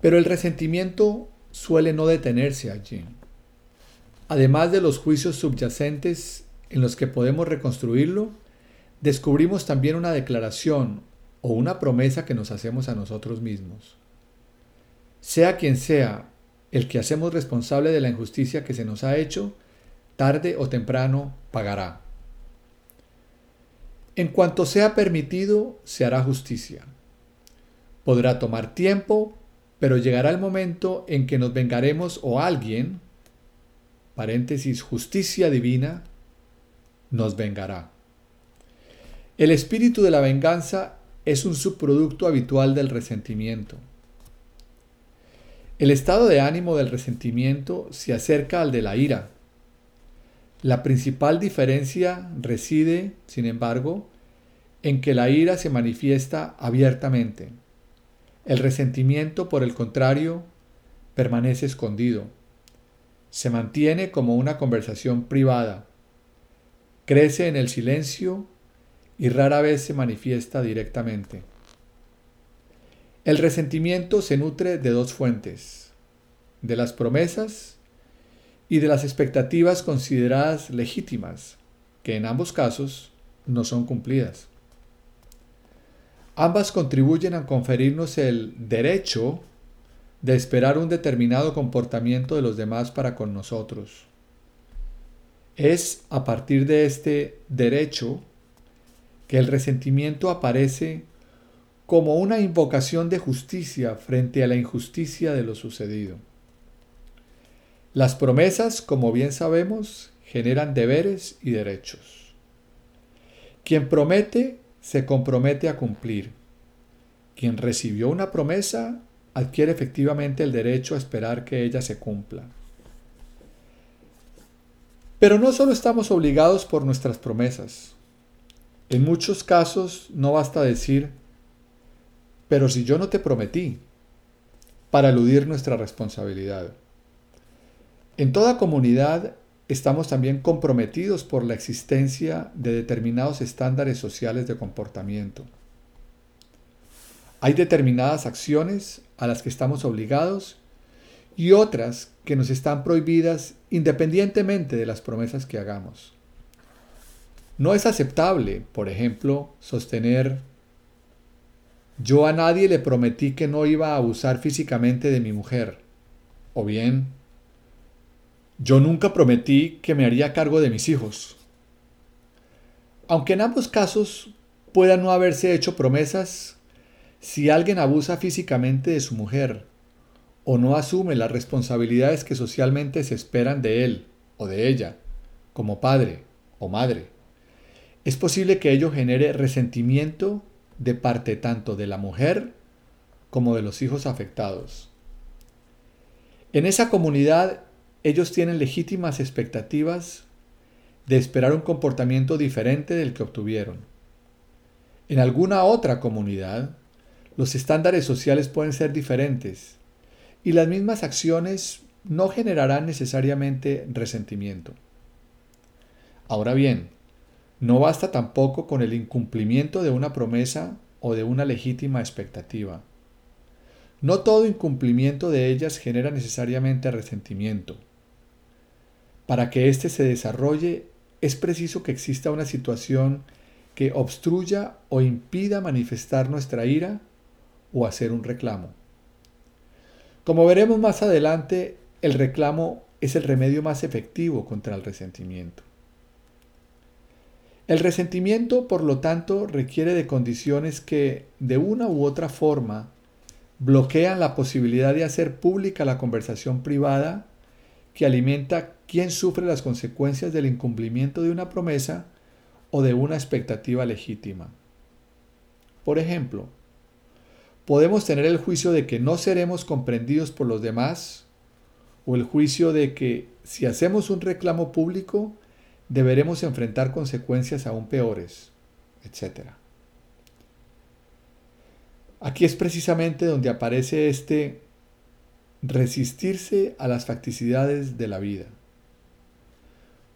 Pero el resentimiento suele no detenerse allí. Además de los juicios subyacentes en los que podemos reconstruirlo, descubrimos también una declaración o una promesa que nos hacemos a nosotros mismos. Sea quien sea el que hacemos responsable de la injusticia que se nos ha hecho, tarde o temprano pagará. En cuanto sea permitido, se hará justicia. Podrá tomar tiempo, pero llegará el momento en que nos vengaremos o alguien, paréntesis, justicia divina, nos vengará. El espíritu de la venganza es un subproducto habitual del resentimiento. El estado de ánimo del resentimiento se acerca al de la ira. La principal diferencia reside, sin embargo, en que la ira se manifiesta abiertamente. El resentimiento, por el contrario, permanece escondido. Se mantiene como una conversación privada. Crece en el silencio y rara vez se manifiesta directamente. El resentimiento se nutre de dos fuentes, de las promesas y de las expectativas consideradas legítimas, que en ambos casos no son cumplidas. Ambas contribuyen a conferirnos el derecho de esperar un determinado comportamiento de los demás para con nosotros. Es a partir de este derecho que el resentimiento aparece como una invocación de justicia frente a la injusticia de lo sucedido. Las promesas, como bien sabemos, generan deberes y derechos. Quien promete se compromete a cumplir. Quien recibió una promesa adquiere efectivamente el derecho a esperar que ella se cumpla. Pero no solo estamos obligados por nuestras promesas. En muchos casos no basta decir, pero si yo no te prometí, para eludir nuestra responsabilidad. En toda comunidad estamos también comprometidos por la existencia de determinados estándares sociales de comportamiento. Hay determinadas acciones a las que estamos obligados y otras que nos están prohibidas independientemente de las promesas que hagamos. No es aceptable, por ejemplo, sostener yo a nadie le prometí que no iba a abusar físicamente de mi mujer. O bien, yo nunca prometí que me haría cargo de mis hijos. Aunque en ambos casos pueda no haberse hecho promesas, si alguien abusa físicamente de su mujer o no asume las responsabilidades que socialmente se esperan de él o de ella, como padre o madre, es posible que ello genere resentimiento de parte tanto de la mujer como de los hijos afectados. En esa comunidad ellos tienen legítimas expectativas de esperar un comportamiento diferente del que obtuvieron. En alguna otra comunidad, los estándares sociales pueden ser diferentes y las mismas acciones no generarán necesariamente resentimiento. Ahora bien, no basta tampoco con el incumplimiento de una promesa o de una legítima expectativa. No todo incumplimiento de ellas genera necesariamente resentimiento. Para que éste se desarrolle es preciso que exista una situación que obstruya o impida manifestar nuestra ira o hacer un reclamo. Como veremos más adelante, el reclamo es el remedio más efectivo contra el resentimiento. El resentimiento, por lo tanto, requiere de condiciones que, de una u otra forma, bloquean la posibilidad de hacer pública la conversación privada que alimenta quién sufre las consecuencias del incumplimiento de una promesa o de una expectativa legítima. Por ejemplo, podemos tener el juicio de que no seremos comprendidos por los demás o el juicio de que si hacemos un reclamo público deberemos enfrentar consecuencias aún peores, etc. Aquí es precisamente donde aparece este resistirse a las facticidades de la vida.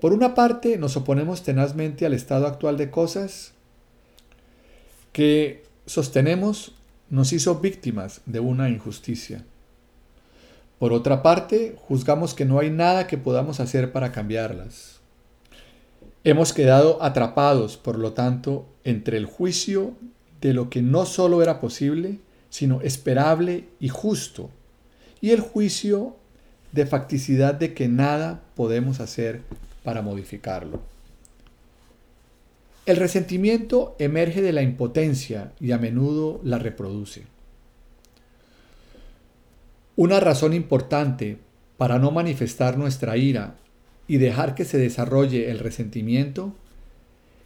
Por una parte, nos oponemos tenazmente al estado actual de cosas que sostenemos nos hizo víctimas de una injusticia. Por otra parte, juzgamos que no hay nada que podamos hacer para cambiarlas. Hemos quedado atrapados, por lo tanto, entre el juicio de lo que no solo era posible, sino esperable y justo, y el juicio de facticidad de que nada podemos hacer para modificarlo. El resentimiento emerge de la impotencia y a menudo la reproduce. Una razón importante para no manifestar nuestra ira y dejar que se desarrolle el resentimiento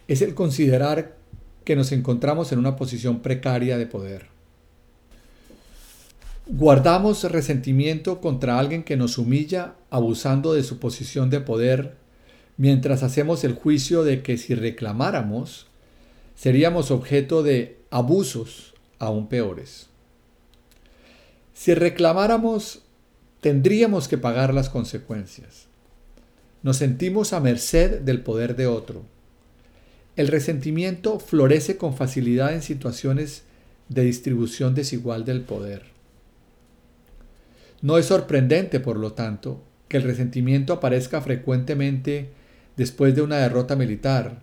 es el considerar que nos encontramos en una posición precaria de poder. Guardamos resentimiento contra alguien que nos humilla abusando de su posición de poder mientras hacemos el juicio de que si reclamáramos seríamos objeto de abusos aún peores. Si reclamáramos tendríamos que pagar las consecuencias. Nos sentimos a merced del poder de otro. El resentimiento florece con facilidad en situaciones de distribución desigual del poder. No es sorprendente, por lo tanto, que el resentimiento aparezca frecuentemente después de una derrota militar,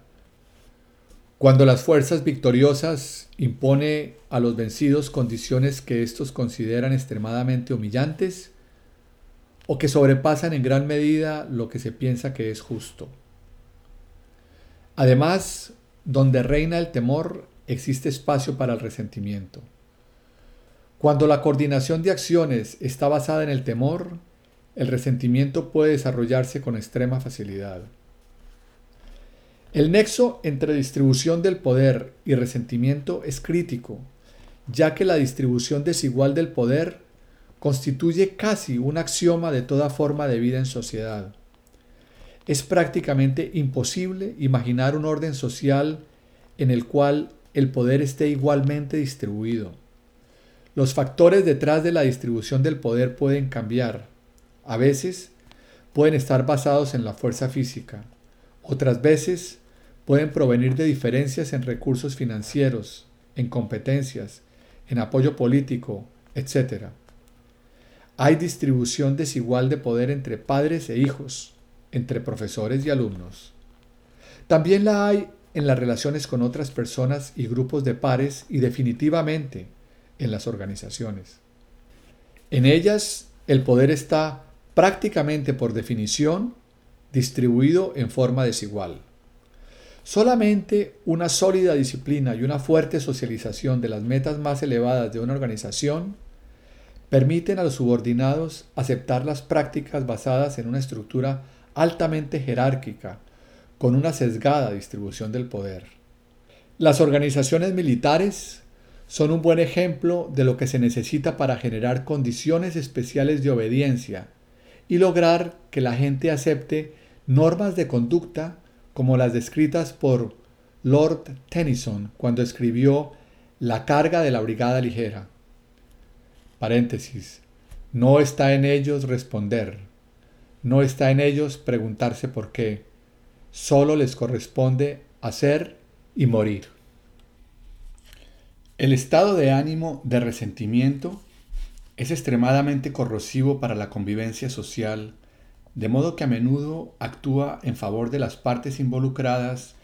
cuando las fuerzas victoriosas impone a los vencidos condiciones que éstos consideran extremadamente humillantes o que sobrepasan en gran medida lo que se piensa que es justo. Además, donde reina el temor, existe espacio para el resentimiento. Cuando la coordinación de acciones está basada en el temor, el resentimiento puede desarrollarse con extrema facilidad. El nexo entre distribución del poder y resentimiento es crítico, ya que la distribución desigual del poder constituye casi un axioma de toda forma de vida en sociedad. Es prácticamente imposible imaginar un orden social en el cual el poder esté igualmente distribuido. Los factores detrás de la distribución del poder pueden cambiar. A veces pueden estar basados en la fuerza física. Otras veces pueden provenir de diferencias en recursos financieros, en competencias, en apoyo político, etc. Hay distribución desigual de poder entre padres e hijos, entre profesores y alumnos. También la hay en las relaciones con otras personas y grupos de pares y definitivamente en las organizaciones. En ellas el poder está prácticamente por definición distribuido en forma desigual. Solamente una sólida disciplina y una fuerte socialización de las metas más elevadas de una organización permiten a los subordinados aceptar las prácticas basadas en una estructura altamente jerárquica, con una sesgada distribución del poder. Las organizaciones militares son un buen ejemplo de lo que se necesita para generar condiciones especiales de obediencia y lograr que la gente acepte normas de conducta como las descritas por Lord Tennyson cuando escribió La carga de la Brigada Ligera. Paréntesis. No está en ellos responder. No está en ellos preguntarse por qué. solo les corresponde hacer y morir. El estado de ánimo de resentimiento es extremadamente corrosivo para la convivencia social, de modo que a menudo actúa en favor de las partes involucradas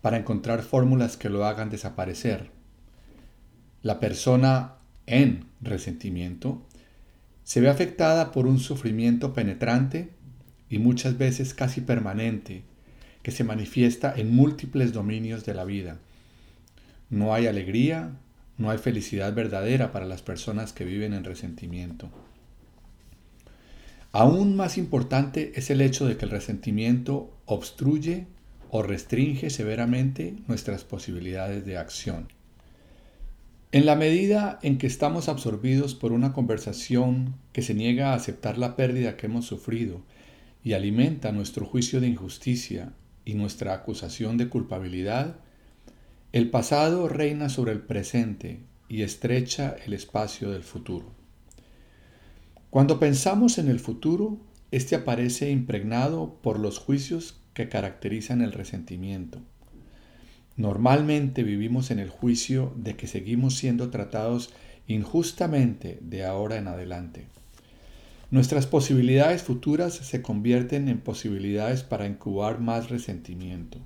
para encontrar fórmulas que lo hagan desaparecer. La persona en resentimiento se ve afectada por un sufrimiento penetrante y muchas veces casi permanente que se manifiesta en múltiples dominios de la vida. No hay alegría, no hay felicidad verdadera para las personas que viven en resentimiento. Aún más importante es el hecho de que el resentimiento obstruye o restringe severamente nuestras posibilidades de acción. En la medida en que estamos absorbidos por una conversación que se niega a aceptar la pérdida que hemos sufrido y alimenta nuestro juicio de injusticia y nuestra acusación de culpabilidad, el pasado reina sobre el presente y estrecha el espacio del futuro. Cuando pensamos en el futuro, este aparece impregnado por los juicios que caracterizan el resentimiento. Normalmente vivimos en el juicio de que seguimos siendo tratados injustamente de ahora en adelante. Nuestras posibilidades futuras se convierten en posibilidades para incubar más resentimiento.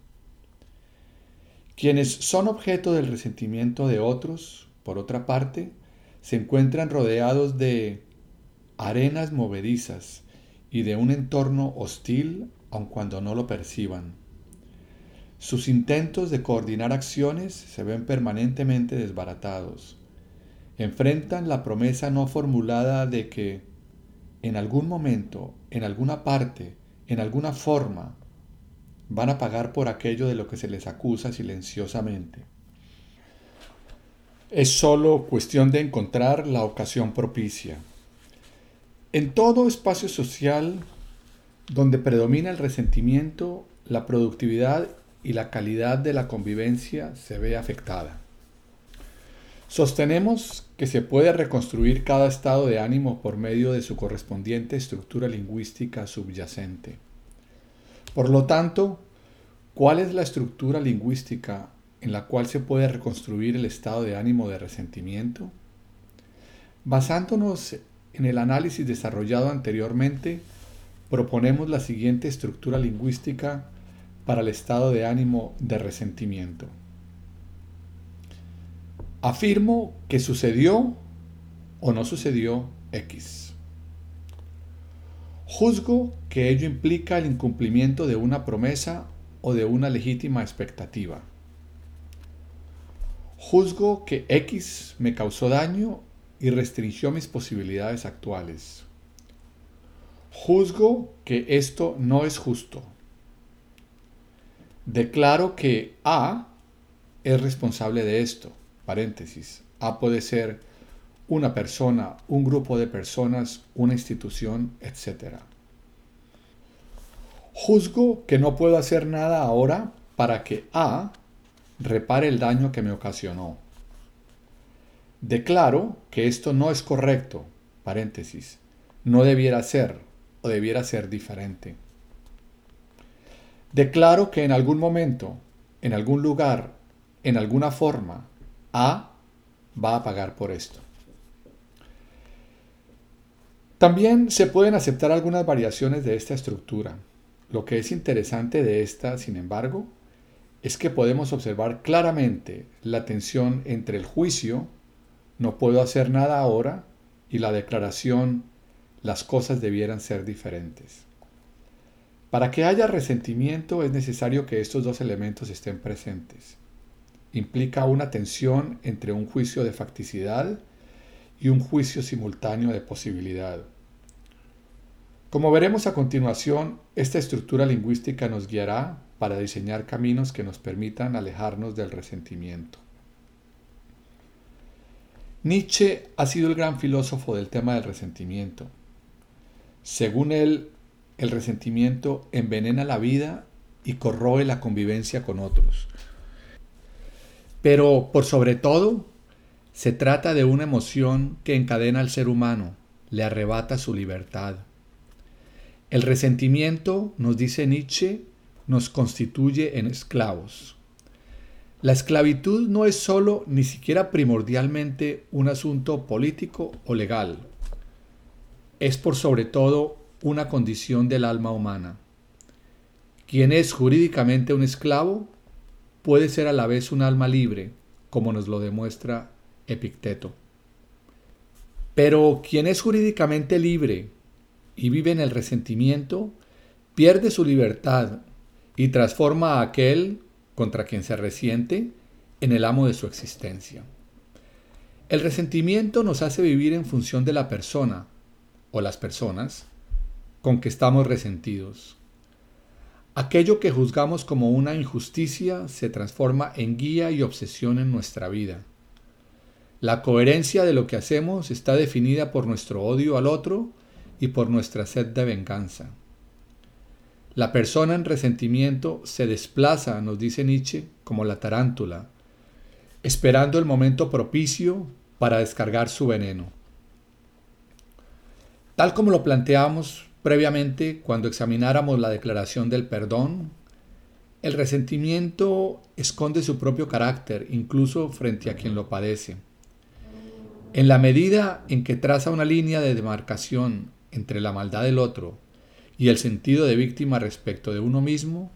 Quienes son objeto del resentimiento de otros, por otra parte, se encuentran rodeados de arenas movedizas y de un entorno hostil aun cuando no lo perciban. Sus intentos de coordinar acciones se ven permanentemente desbaratados. Enfrentan la promesa no formulada de que en algún momento, en alguna parte, en alguna forma, van a pagar por aquello de lo que se les acusa silenciosamente. Es solo cuestión de encontrar la ocasión propicia. En todo espacio social donde predomina el resentimiento, la productividad y la calidad de la convivencia se ve afectada. Sostenemos que se puede reconstruir cada estado de ánimo por medio de su correspondiente estructura lingüística subyacente. Por lo tanto, ¿cuál es la estructura lingüística en la cual se puede reconstruir el estado de ánimo de resentimiento? Basándonos en el análisis desarrollado anteriormente, proponemos la siguiente estructura lingüística para el estado de ánimo de resentimiento. Afirmo que sucedió o no sucedió X. Juzgo que ello implica el incumplimiento de una promesa o de una legítima expectativa. Juzgo que X me causó daño y restringió mis posibilidades actuales. Juzgo que esto no es justo. Declaro que A es responsable de esto. Paréntesis. A puede ser una persona, un grupo de personas, una institución, etc. Juzgo que no puedo hacer nada ahora para que A repare el daño que me ocasionó. Declaro que esto no es correcto, paréntesis, no debiera ser o debiera ser diferente. Declaro que en algún momento, en algún lugar, en alguna forma, A va a pagar por esto. También se pueden aceptar algunas variaciones de esta estructura. Lo que es interesante de esta, sin embargo, es que podemos observar claramente la tensión entre el juicio, no puedo hacer nada ahora, y la declaración, las cosas debieran ser diferentes. Para que haya resentimiento es necesario que estos dos elementos estén presentes. Implica una tensión entre un juicio de facticidad y un juicio simultáneo de posibilidad. Como veremos a continuación, esta estructura lingüística nos guiará para diseñar caminos que nos permitan alejarnos del resentimiento. Nietzsche ha sido el gran filósofo del tema del resentimiento. Según él, el resentimiento envenena la vida y corroe la convivencia con otros. Pero, por sobre todo, se trata de una emoción que encadena al ser humano, le arrebata su libertad. El resentimiento, nos dice Nietzsche, nos constituye en esclavos. La esclavitud no es sólo ni siquiera primordialmente un asunto político o legal. Es por sobre todo una condición del alma humana. Quien es jurídicamente un esclavo puede ser a la vez un alma libre, como nos lo demuestra Epicteto. Pero quien es jurídicamente libre y vive en el resentimiento, pierde su libertad y transforma a aquel contra quien se resiente en el amo de su existencia. El resentimiento nos hace vivir en función de la persona o las personas con que estamos resentidos. Aquello que juzgamos como una injusticia se transforma en guía y obsesión en nuestra vida. La coherencia de lo que hacemos está definida por nuestro odio al otro y por nuestra sed de venganza. La persona en resentimiento se desplaza, nos dice Nietzsche, como la tarántula, esperando el momento propicio para descargar su veneno. Tal como lo planteamos previamente cuando examináramos la declaración del perdón, el resentimiento esconde su propio carácter, incluso frente a quien lo padece. En la medida en que traza una línea de demarcación entre la maldad del otro y el sentido de víctima respecto de uno mismo,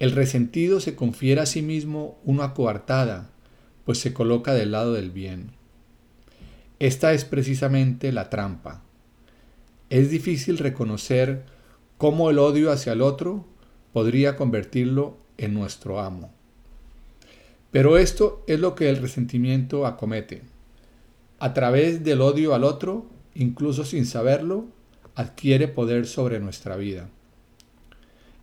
el resentido se confiere a sí mismo una coartada, pues se coloca del lado del bien. Esta es precisamente la trampa. Es difícil reconocer cómo el odio hacia el otro podría convertirlo en nuestro amo. Pero esto es lo que el resentimiento acomete. A través del odio al otro, incluso sin saberlo, adquiere poder sobre nuestra vida.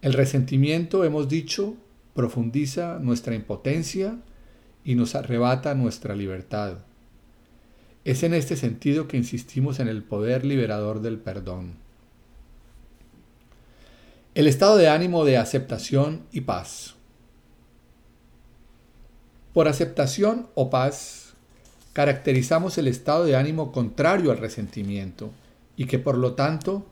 El resentimiento, hemos dicho, profundiza nuestra impotencia y nos arrebata nuestra libertad. Es en este sentido que insistimos en el poder liberador del perdón. El estado de ánimo de aceptación y paz. Por aceptación o paz caracterizamos el estado de ánimo contrario al resentimiento y que por lo tanto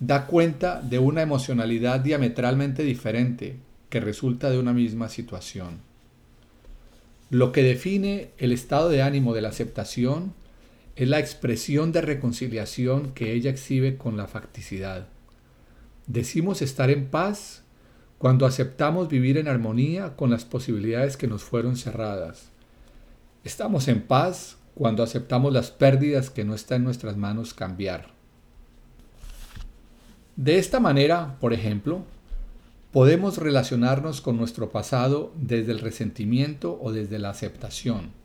da cuenta de una emocionalidad diametralmente diferente que resulta de una misma situación. Lo que define el estado de ánimo de la aceptación es la expresión de reconciliación que ella exhibe con la facticidad. Decimos estar en paz cuando aceptamos vivir en armonía con las posibilidades que nos fueron cerradas. Estamos en paz cuando aceptamos las pérdidas que no está en nuestras manos cambiar. De esta manera, por ejemplo, podemos relacionarnos con nuestro pasado desde el resentimiento o desde la aceptación.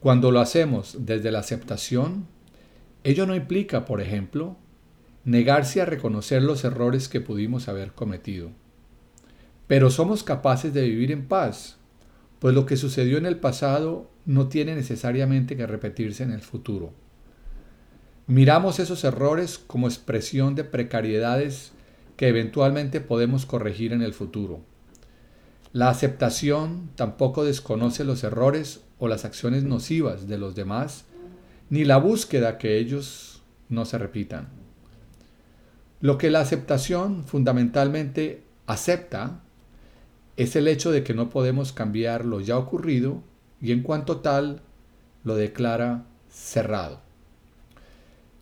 Cuando lo hacemos desde la aceptación, ello no implica, por ejemplo, negarse a reconocer los errores que pudimos haber cometido. Pero somos capaces de vivir en paz, pues lo que sucedió en el pasado no tiene necesariamente que repetirse en el futuro. Miramos esos errores como expresión de precariedades que eventualmente podemos corregir en el futuro. La aceptación tampoco desconoce los errores o las acciones nocivas de los demás, ni la búsqueda que ellos no se repitan. Lo que la aceptación fundamentalmente acepta es el hecho de que no podemos cambiar lo ya ocurrido y en cuanto tal lo declara cerrado.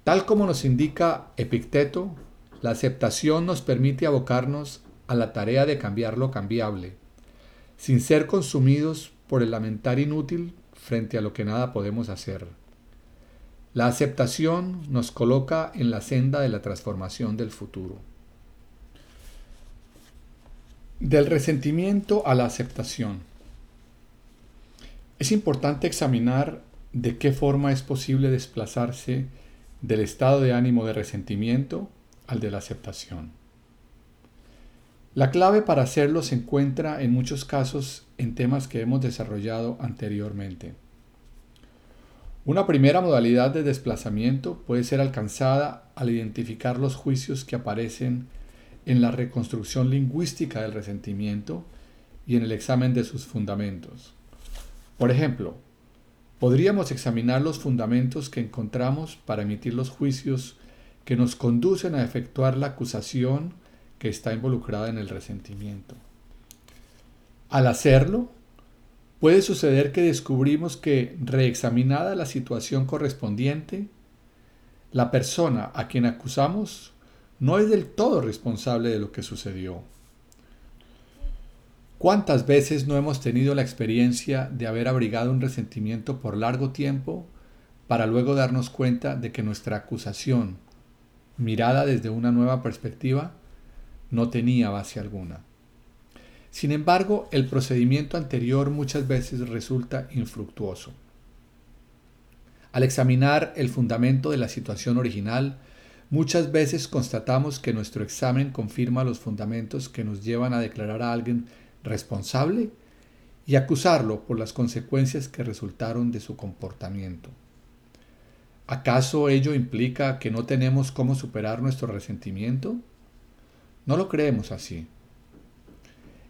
Tal como nos indica Epicteto, la aceptación nos permite abocarnos a la tarea de cambiar lo cambiable, sin ser consumidos por el lamentar inútil frente a lo que nada podemos hacer. La aceptación nos coloca en la senda de la transformación del futuro. Del resentimiento a la aceptación. Es importante examinar de qué forma es posible desplazarse del estado de ánimo de resentimiento al de la aceptación. La clave para hacerlo se encuentra en muchos casos en temas que hemos desarrollado anteriormente. Una primera modalidad de desplazamiento puede ser alcanzada al identificar los juicios que aparecen en la reconstrucción lingüística del resentimiento y en el examen de sus fundamentos. Por ejemplo, podríamos examinar los fundamentos que encontramos para emitir los juicios que nos conducen a efectuar la acusación que está involucrada en el resentimiento. Al hacerlo, puede suceder que descubrimos que, reexaminada la situación correspondiente, la persona a quien acusamos no es del todo responsable de lo que sucedió. ¿Cuántas veces no hemos tenido la experiencia de haber abrigado un resentimiento por largo tiempo para luego darnos cuenta de que nuestra acusación, mirada desde una nueva perspectiva, no tenía base alguna? Sin embargo, el procedimiento anterior muchas veces resulta infructuoso. Al examinar el fundamento de la situación original, muchas veces constatamos que nuestro examen confirma los fundamentos que nos llevan a declarar a alguien responsable y acusarlo por las consecuencias que resultaron de su comportamiento. ¿Acaso ello implica que no tenemos cómo superar nuestro resentimiento? No lo creemos así.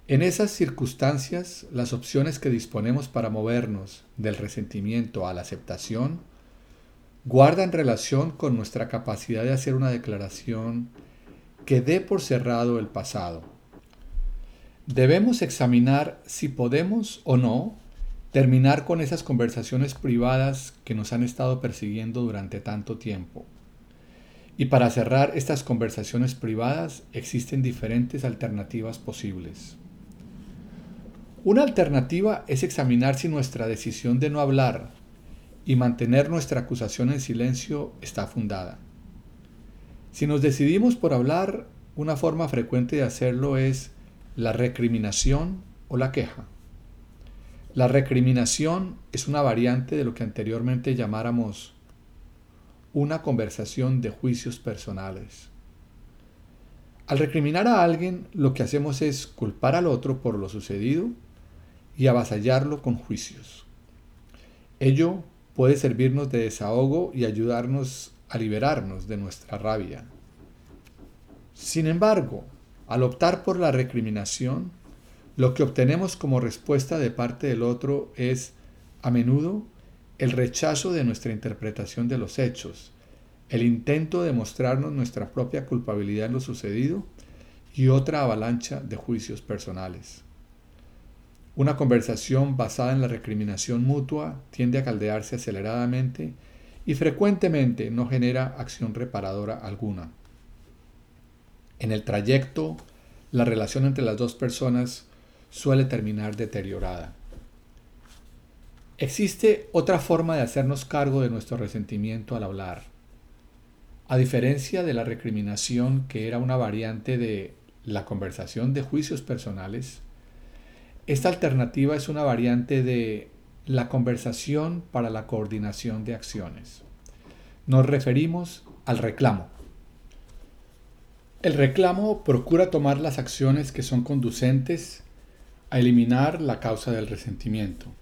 En esas circunstancias, las opciones que disponemos para movernos del resentimiento a la aceptación guardan relación con nuestra capacidad de hacer una declaración que dé por cerrado el pasado. Debemos examinar si podemos o no terminar con esas conversaciones privadas que nos han estado persiguiendo durante tanto tiempo. Y para cerrar estas conversaciones privadas existen diferentes alternativas posibles. Una alternativa es examinar si nuestra decisión de no hablar y mantener nuestra acusación en silencio está fundada. Si nos decidimos por hablar, una forma frecuente de hacerlo es la recriminación o la queja. La recriminación es una variante de lo que anteriormente llamáramos una conversación de juicios personales. Al recriminar a alguien, lo que hacemos es culpar al otro por lo sucedido y avasallarlo con juicios. Ello puede servirnos de desahogo y ayudarnos a liberarnos de nuestra rabia. Sin embargo, al optar por la recriminación, lo que obtenemos como respuesta de parte del otro es, a menudo, el rechazo de nuestra interpretación de los hechos, el intento de mostrarnos nuestra propia culpabilidad en lo sucedido y otra avalancha de juicios personales. Una conversación basada en la recriminación mutua tiende a caldearse aceleradamente y frecuentemente no genera acción reparadora alguna. En el trayecto, la relación entre las dos personas suele terminar deteriorada. Existe otra forma de hacernos cargo de nuestro resentimiento al hablar. A diferencia de la recriminación, que era una variante de la conversación de juicios personales, esta alternativa es una variante de la conversación para la coordinación de acciones. Nos referimos al reclamo. El reclamo procura tomar las acciones que son conducentes a eliminar la causa del resentimiento.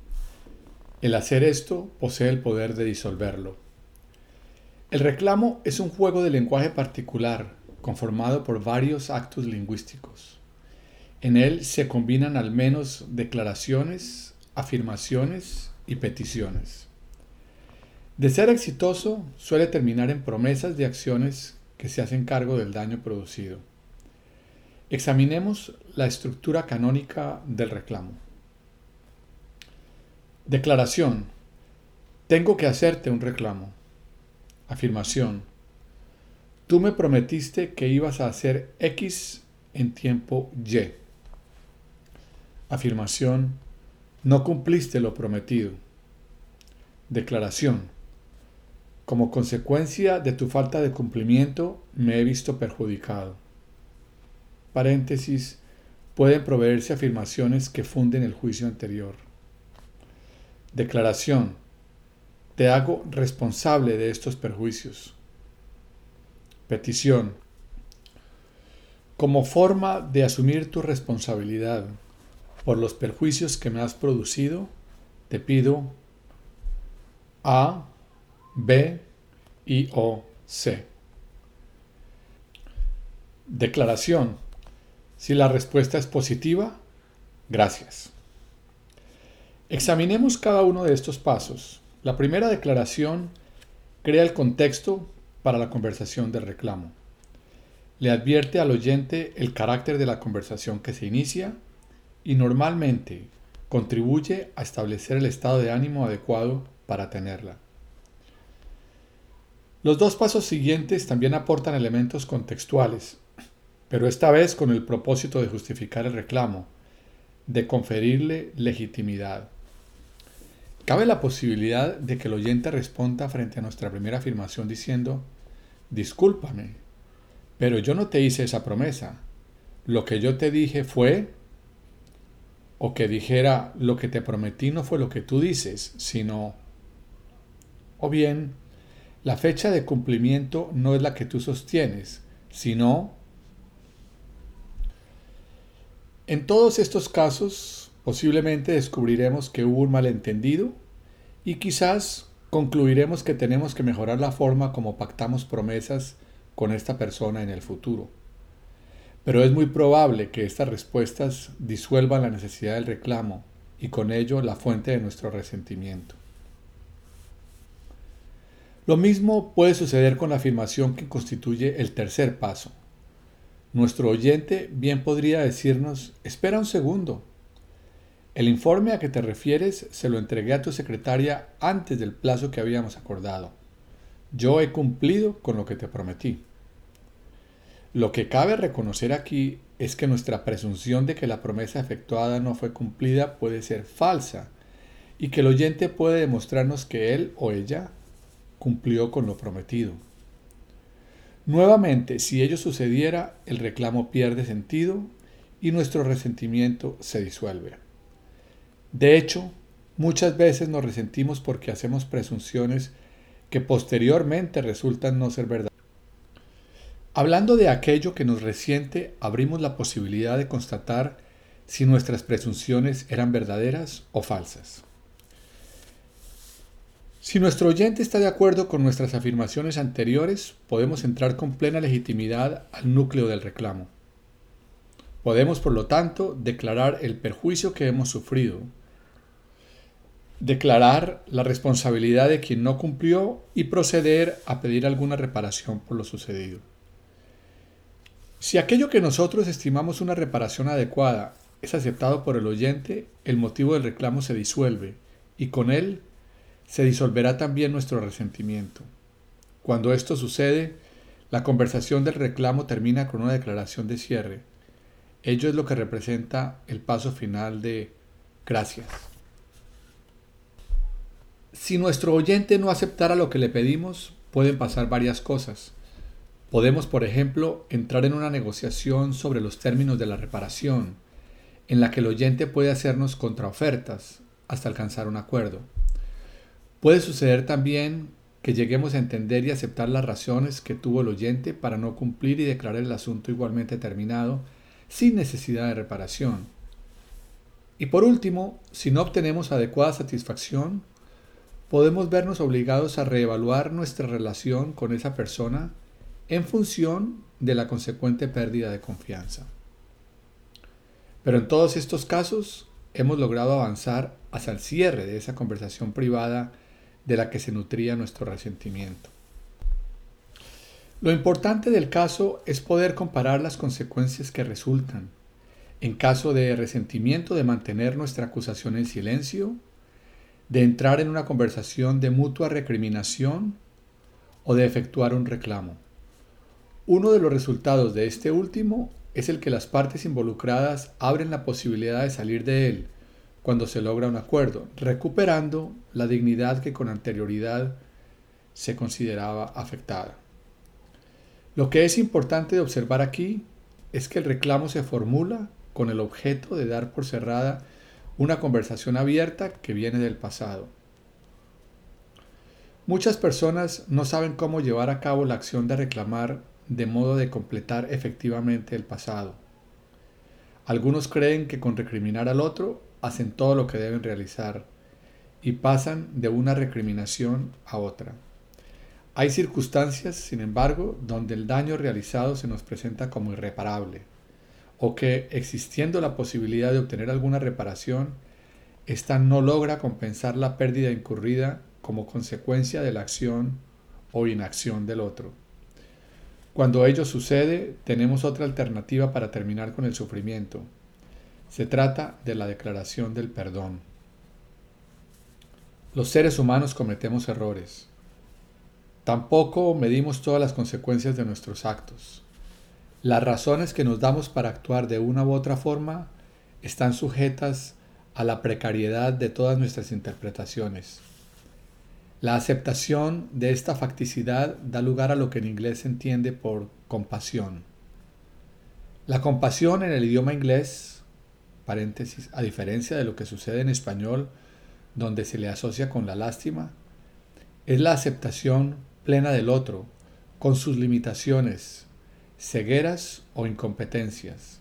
El hacer esto posee el poder de disolverlo. El reclamo es un juego de lenguaje particular conformado por varios actos lingüísticos. En él se combinan al menos declaraciones, afirmaciones y peticiones. De ser exitoso, suele terminar en promesas de acciones que se hacen cargo del daño producido. Examinemos la estructura canónica del reclamo. Declaración. Tengo que hacerte un reclamo. Afirmación. Tú me prometiste que ibas a hacer X en tiempo Y. Afirmación. No cumpliste lo prometido. Declaración. Como consecuencia de tu falta de cumplimiento, me he visto perjudicado. Paréntesis. Pueden proveerse afirmaciones que funden el juicio anterior. Declaración. Te hago responsable de estos perjuicios. Petición. Como forma de asumir tu responsabilidad, por los perjuicios que me has producido, te pido A, B y O, C. Declaración. Si la respuesta es positiva, gracias. Examinemos cada uno de estos pasos. La primera declaración crea el contexto para la conversación del reclamo. le advierte al oyente el carácter de la conversación que se inicia y normalmente contribuye a establecer el estado de ánimo adecuado para tenerla. Los dos pasos siguientes también aportan elementos contextuales, pero esta vez con el propósito de justificar el reclamo, de conferirle legitimidad. Cabe la posibilidad de que el oyente responda frente a nuestra primera afirmación diciendo, discúlpame, pero yo no te hice esa promesa. Lo que yo te dije fue, o que dijera, lo que te prometí no fue lo que tú dices, sino, o bien, la fecha de cumplimiento no es la que tú sostienes, sino... En todos estos casos, posiblemente descubriremos que hubo un malentendido y quizás concluiremos que tenemos que mejorar la forma como pactamos promesas con esta persona en el futuro. Pero es muy probable que estas respuestas disuelvan la necesidad del reclamo y con ello la fuente de nuestro resentimiento. Lo mismo puede suceder con la afirmación que constituye el tercer paso. Nuestro oyente bien podría decirnos, espera un segundo. El informe a que te refieres se lo entregué a tu secretaria antes del plazo que habíamos acordado. Yo he cumplido con lo que te prometí. Lo que cabe reconocer aquí es que nuestra presunción de que la promesa efectuada no fue cumplida puede ser falsa y que el oyente puede demostrarnos que él o ella cumplió con lo prometido. Nuevamente, si ello sucediera, el reclamo pierde sentido y nuestro resentimiento se disuelve. De hecho, muchas veces nos resentimos porque hacemos presunciones que posteriormente resultan no ser verdad. Hablando de aquello que nos resiente, abrimos la posibilidad de constatar si nuestras presunciones eran verdaderas o falsas. Si nuestro oyente está de acuerdo con nuestras afirmaciones anteriores, podemos entrar con plena legitimidad al núcleo del reclamo. Podemos, por lo tanto, declarar el perjuicio que hemos sufrido, declarar la responsabilidad de quien no cumplió y proceder a pedir alguna reparación por lo sucedido. Si aquello que nosotros estimamos una reparación adecuada es aceptado por el oyente, el motivo del reclamo se disuelve y con él se disolverá también nuestro resentimiento. Cuando esto sucede, la conversación del reclamo termina con una declaración de cierre. Ello es lo que representa el paso final de gracias. Si nuestro oyente no aceptara lo que le pedimos, pueden pasar varias cosas. Podemos, por ejemplo, entrar en una negociación sobre los términos de la reparación, en la que el oyente puede hacernos contraofertas hasta alcanzar un acuerdo. Puede suceder también que lleguemos a entender y aceptar las razones que tuvo el oyente para no cumplir y declarar el asunto igualmente terminado sin necesidad de reparación. Y por último, si no obtenemos adecuada satisfacción, podemos vernos obligados a reevaluar nuestra relación con esa persona en función de la consecuente pérdida de confianza. Pero en todos estos casos hemos logrado avanzar hacia el cierre de esa conversación privada de la que se nutría nuestro resentimiento. Lo importante del caso es poder comparar las consecuencias que resultan, en caso de resentimiento de mantener nuestra acusación en silencio, de entrar en una conversación de mutua recriminación o de efectuar un reclamo. Uno de los resultados de este último es el que las partes involucradas abren la posibilidad de salir de él cuando se logra un acuerdo, recuperando la dignidad que con anterioridad se consideraba afectada. Lo que es importante de observar aquí es que el reclamo se formula con el objeto de dar por cerrada una conversación abierta que viene del pasado. Muchas personas no saben cómo llevar a cabo la acción de reclamar de modo de completar efectivamente el pasado. Algunos creen que con recriminar al otro hacen todo lo que deben realizar y pasan de una recriminación a otra. Hay circunstancias, sin embargo, donde el daño realizado se nos presenta como irreparable, o que, existiendo la posibilidad de obtener alguna reparación, ésta no logra compensar la pérdida incurrida como consecuencia de la acción o inacción del otro. Cuando ello sucede, tenemos otra alternativa para terminar con el sufrimiento. Se trata de la declaración del perdón. Los seres humanos cometemos errores. Tampoco medimos todas las consecuencias de nuestros actos. Las razones que nos damos para actuar de una u otra forma están sujetas a la precariedad de todas nuestras interpretaciones. La aceptación de esta facticidad da lugar a lo que en inglés se entiende por compasión. La compasión en el idioma inglés, paréntesis, a diferencia de lo que sucede en español, donde se le asocia con la lástima, es la aceptación plena del otro, con sus limitaciones, cegueras o incompetencias.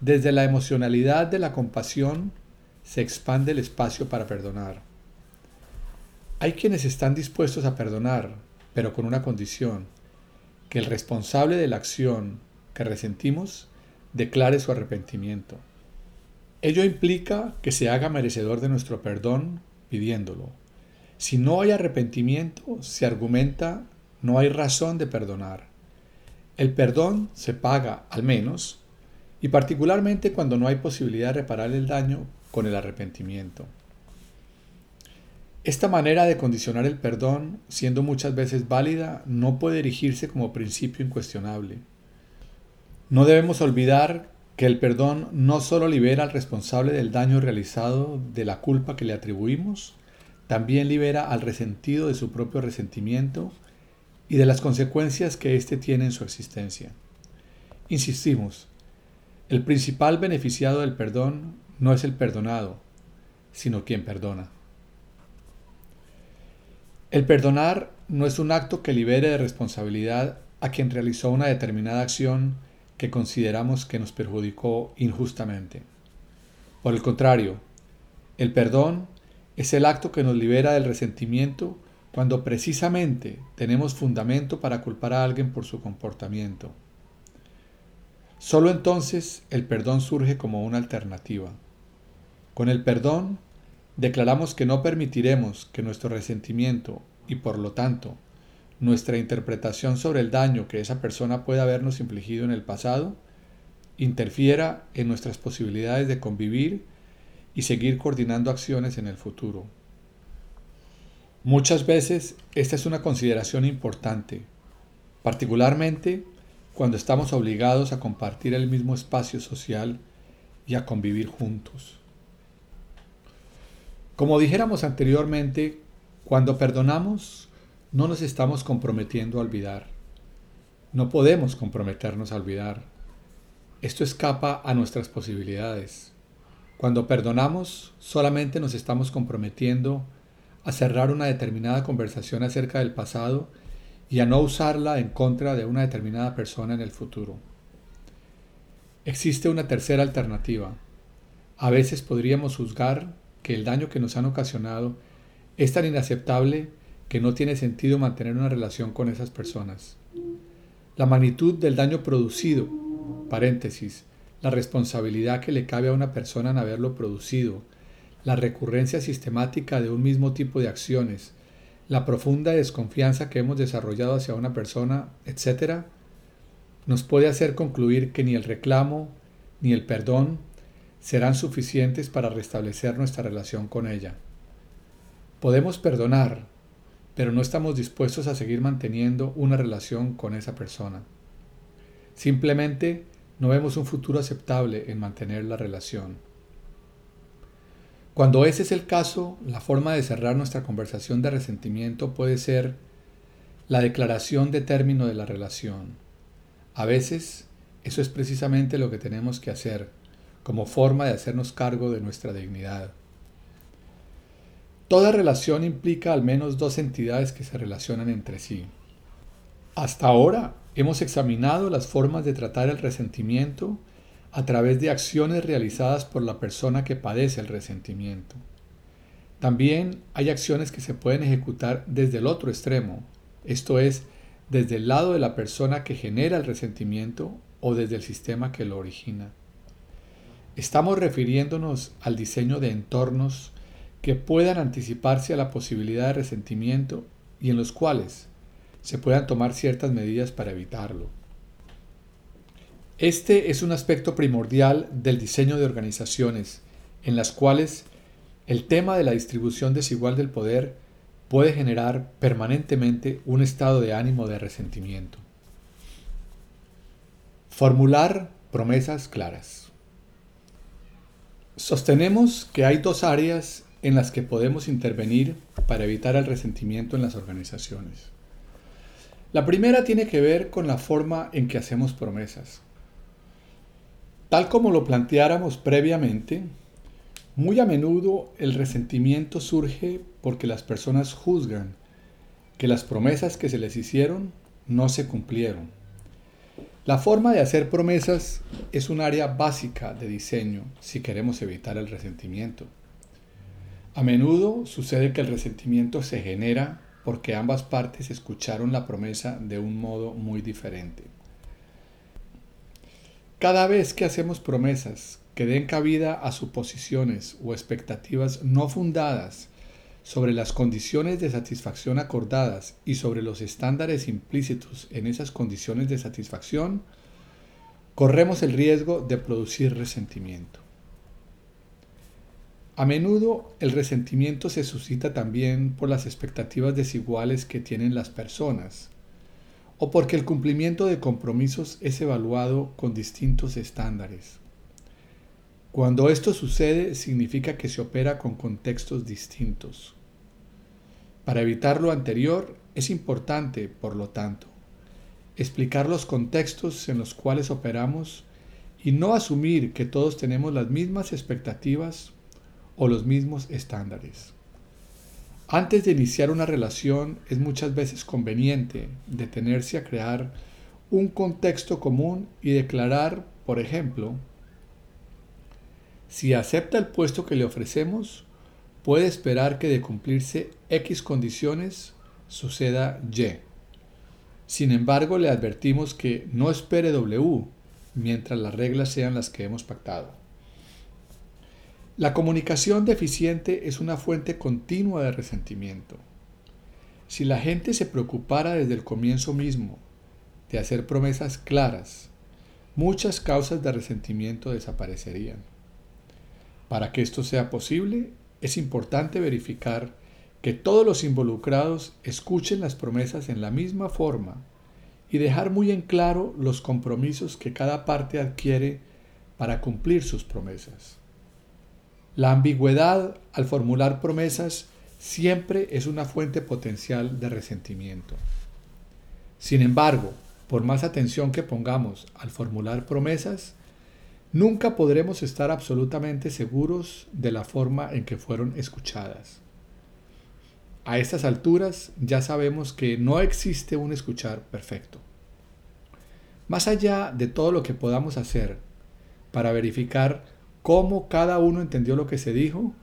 Desde la emocionalidad de la compasión se expande el espacio para perdonar. Hay quienes están dispuestos a perdonar, pero con una condición, que el responsable de la acción que resentimos declare su arrepentimiento. Ello implica que se haga merecedor de nuestro perdón pidiéndolo. Si no hay arrepentimiento, se argumenta no hay razón de perdonar. El perdón se paga al menos, y particularmente cuando no hay posibilidad de reparar el daño con el arrepentimiento. Esta manera de condicionar el perdón, siendo muchas veces válida, no puede erigirse como principio incuestionable. No debemos olvidar que el perdón no solo libera al responsable del daño realizado de la culpa que le atribuimos, también libera al resentido de su propio resentimiento y de las consecuencias que éste tiene en su existencia. Insistimos, el principal beneficiado del perdón no es el perdonado, sino quien perdona. El perdonar no es un acto que libere de responsabilidad a quien realizó una determinada acción que consideramos que nos perjudicó injustamente. Por el contrario, el perdón es el acto que nos libera del resentimiento cuando precisamente tenemos fundamento para culpar a alguien por su comportamiento. Solo entonces el perdón surge como una alternativa. Con el perdón declaramos que no permitiremos que nuestro resentimiento y por lo tanto nuestra interpretación sobre el daño que esa persona pueda habernos infligido en el pasado interfiera en nuestras posibilidades de convivir y seguir coordinando acciones en el futuro. Muchas veces esta es una consideración importante, particularmente cuando estamos obligados a compartir el mismo espacio social y a convivir juntos. Como dijéramos anteriormente, cuando perdonamos, no nos estamos comprometiendo a olvidar. No podemos comprometernos a olvidar. Esto escapa a nuestras posibilidades. Cuando perdonamos, solamente nos estamos comprometiendo a cerrar una determinada conversación acerca del pasado y a no usarla en contra de una determinada persona en el futuro. Existe una tercera alternativa. A veces podríamos juzgar que el daño que nos han ocasionado es tan inaceptable que no tiene sentido mantener una relación con esas personas. La magnitud del daño producido, paréntesis, la responsabilidad que le cabe a una persona en haberlo producido, la recurrencia sistemática de un mismo tipo de acciones, la profunda desconfianza que hemos desarrollado hacia una persona, etc., nos puede hacer concluir que ni el reclamo ni el perdón serán suficientes para restablecer nuestra relación con ella. Podemos perdonar, pero no estamos dispuestos a seguir manteniendo una relación con esa persona. Simplemente no vemos un futuro aceptable en mantener la relación. Cuando ese es el caso, la forma de cerrar nuestra conversación de resentimiento puede ser la declaración de término de la relación. A veces, eso es precisamente lo que tenemos que hacer, como forma de hacernos cargo de nuestra dignidad. Toda relación implica al menos dos entidades que se relacionan entre sí. Hasta ahora hemos examinado las formas de tratar el resentimiento a través de acciones realizadas por la persona que padece el resentimiento. También hay acciones que se pueden ejecutar desde el otro extremo, esto es, desde el lado de la persona que genera el resentimiento o desde el sistema que lo origina. Estamos refiriéndonos al diseño de entornos que puedan anticiparse a la posibilidad de resentimiento y en los cuales, se puedan tomar ciertas medidas para evitarlo. Este es un aspecto primordial del diseño de organizaciones, en las cuales el tema de la distribución desigual del poder puede generar permanentemente un estado de ánimo de resentimiento. Formular promesas claras. Sostenemos que hay dos áreas en las que podemos intervenir para evitar el resentimiento en las organizaciones. La primera tiene que ver con la forma en que hacemos promesas. Tal como lo planteáramos previamente, muy a menudo el resentimiento surge porque las personas juzgan que las promesas que se les hicieron no se cumplieron. La forma de hacer promesas es un área básica de diseño si queremos evitar el resentimiento. A menudo sucede que el resentimiento se genera porque ambas partes escucharon la promesa de un modo muy diferente. Cada vez que hacemos promesas que den cabida a suposiciones o expectativas no fundadas sobre las condiciones de satisfacción acordadas y sobre los estándares implícitos en esas condiciones de satisfacción, corremos el riesgo de producir resentimiento. A menudo el resentimiento se suscita también por las expectativas desiguales que tienen las personas o porque el cumplimiento de compromisos es evaluado con distintos estándares. Cuando esto sucede significa que se opera con contextos distintos. Para evitar lo anterior, es importante, por lo tanto, explicar los contextos en los cuales operamos y no asumir que todos tenemos las mismas expectativas o los mismos estándares. Antes de iniciar una relación es muchas veces conveniente detenerse a crear un contexto común y declarar, por ejemplo, si acepta el puesto que le ofrecemos, puede esperar que de cumplirse X condiciones suceda Y. Sin embargo, le advertimos que no espere W mientras las reglas sean las que hemos pactado. La comunicación deficiente es una fuente continua de resentimiento. Si la gente se preocupara desde el comienzo mismo de hacer promesas claras, muchas causas de resentimiento desaparecerían. Para que esto sea posible, es importante verificar que todos los involucrados escuchen las promesas en la misma forma y dejar muy en claro los compromisos que cada parte adquiere para cumplir sus promesas. La ambigüedad al formular promesas siempre es una fuente potencial de resentimiento. Sin embargo, por más atención que pongamos al formular promesas, Nunca podremos estar absolutamente seguros de la forma en que fueron escuchadas. A estas alturas ya sabemos que no existe un escuchar perfecto. Más allá de todo lo que podamos hacer para verificar cómo cada uno entendió lo que se dijo,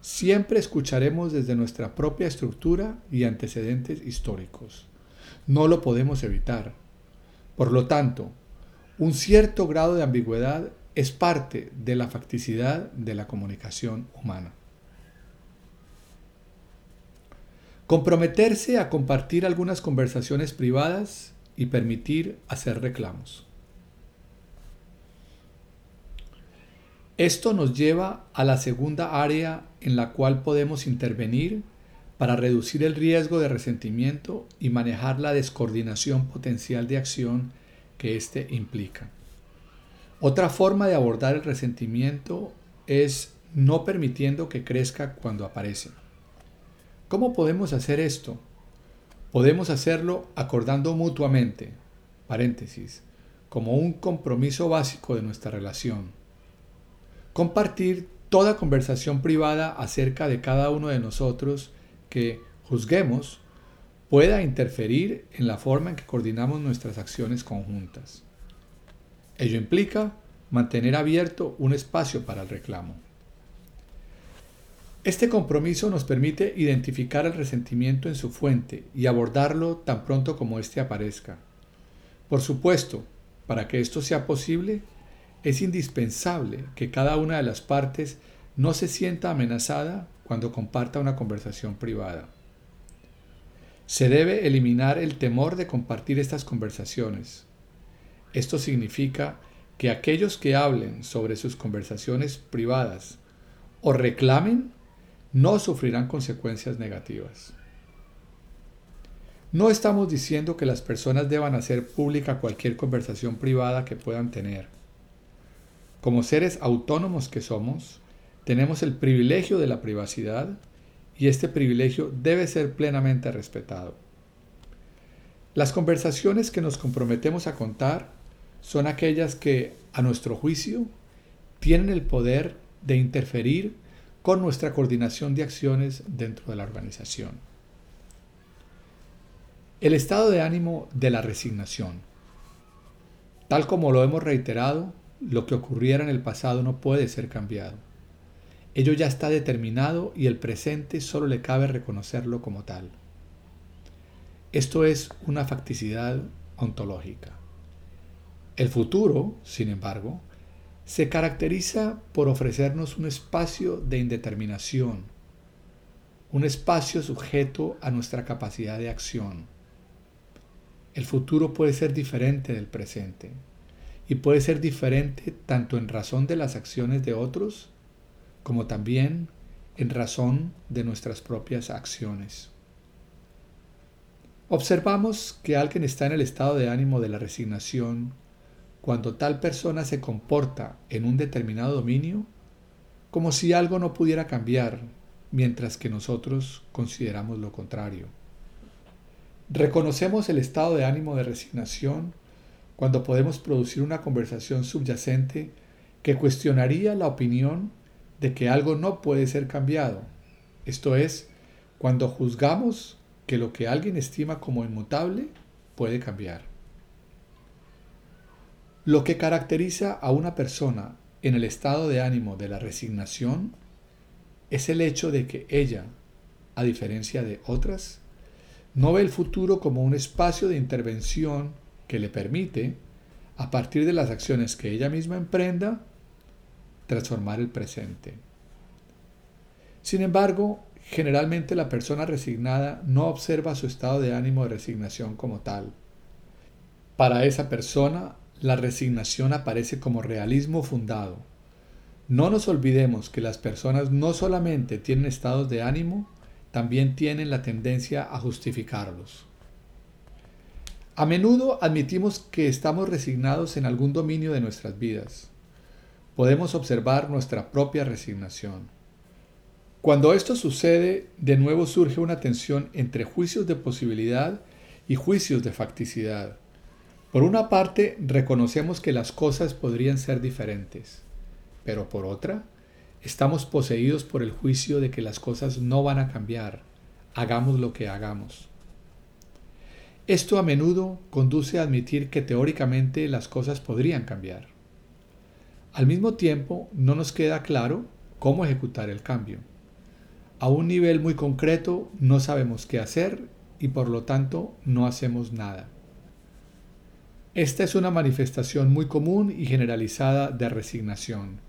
siempre escucharemos desde nuestra propia estructura y antecedentes históricos. No lo podemos evitar. Por lo tanto, un cierto grado de ambigüedad es parte de la facticidad de la comunicación humana. Comprometerse a compartir algunas conversaciones privadas y permitir hacer reclamos. Esto nos lleva a la segunda área en la cual podemos intervenir para reducir el riesgo de resentimiento y manejar la descoordinación potencial de acción que éste implica. Otra forma de abordar el resentimiento es no permitiendo que crezca cuando aparece. ¿Cómo podemos hacer esto? Podemos hacerlo acordando mutuamente, paréntesis, como un compromiso básico de nuestra relación. Compartir toda conversación privada acerca de cada uno de nosotros que, juzguemos, pueda interferir en la forma en que coordinamos nuestras acciones conjuntas. Ello implica mantener abierto un espacio para el reclamo. Este compromiso nos permite identificar el resentimiento en su fuente y abordarlo tan pronto como éste aparezca. Por supuesto, para que esto sea posible, es indispensable que cada una de las partes no se sienta amenazada cuando comparta una conversación privada. Se debe eliminar el temor de compartir estas conversaciones. Esto significa que aquellos que hablen sobre sus conversaciones privadas o reclamen no sufrirán consecuencias negativas. No estamos diciendo que las personas deban hacer pública cualquier conversación privada que puedan tener. Como seres autónomos que somos, tenemos el privilegio de la privacidad y este privilegio debe ser plenamente respetado. Las conversaciones que nos comprometemos a contar son aquellas que, a nuestro juicio, tienen el poder de interferir con nuestra coordinación de acciones dentro de la organización. El estado de ánimo de la resignación. Tal como lo hemos reiterado, lo que ocurriera en el pasado no puede ser cambiado. Ello ya está determinado y el presente solo le cabe reconocerlo como tal. Esto es una facticidad ontológica. El futuro, sin embargo, se caracteriza por ofrecernos un espacio de indeterminación, un espacio sujeto a nuestra capacidad de acción. El futuro puede ser diferente del presente y puede ser diferente tanto en razón de las acciones de otros como también en razón de nuestras propias acciones. Observamos que alguien está en el estado de ánimo de la resignación cuando tal persona se comporta en un determinado dominio como si algo no pudiera cambiar, mientras que nosotros consideramos lo contrario. Reconocemos el estado de ánimo de resignación cuando podemos producir una conversación subyacente que cuestionaría la opinión de que algo no puede ser cambiado. Esto es, cuando juzgamos que lo que alguien estima como inmutable puede cambiar. Lo que caracteriza a una persona en el estado de ánimo de la resignación es el hecho de que ella, a diferencia de otras, no ve el futuro como un espacio de intervención que le permite, a partir de las acciones que ella misma emprenda, transformar el presente. Sin embargo, generalmente la persona resignada no observa su estado de ánimo de resignación como tal. Para esa persona, la resignación aparece como realismo fundado. No nos olvidemos que las personas no solamente tienen estados de ánimo, también tienen la tendencia a justificarlos. A menudo admitimos que estamos resignados en algún dominio de nuestras vidas. Podemos observar nuestra propia resignación. Cuando esto sucede, de nuevo surge una tensión entre juicios de posibilidad y juicios de facticidad. Por una parte, reconocemos que las cosas podrían ser diferentes, pero por otra, estamos poseídos por el juicio de que las cosas no van a cambiar, hagamos lo que hagamos. Esto a menudo conduce a admitir que teóricamente las cosas podrían cambiar. Al mismo tiempo, no nos queda claro cómo ejecutar el cambio. A un nivel muy concreto no sabemos qué hacer y por lo tanto no hacemos nada. Esta es una manifestación muy común y generalizada de resignación.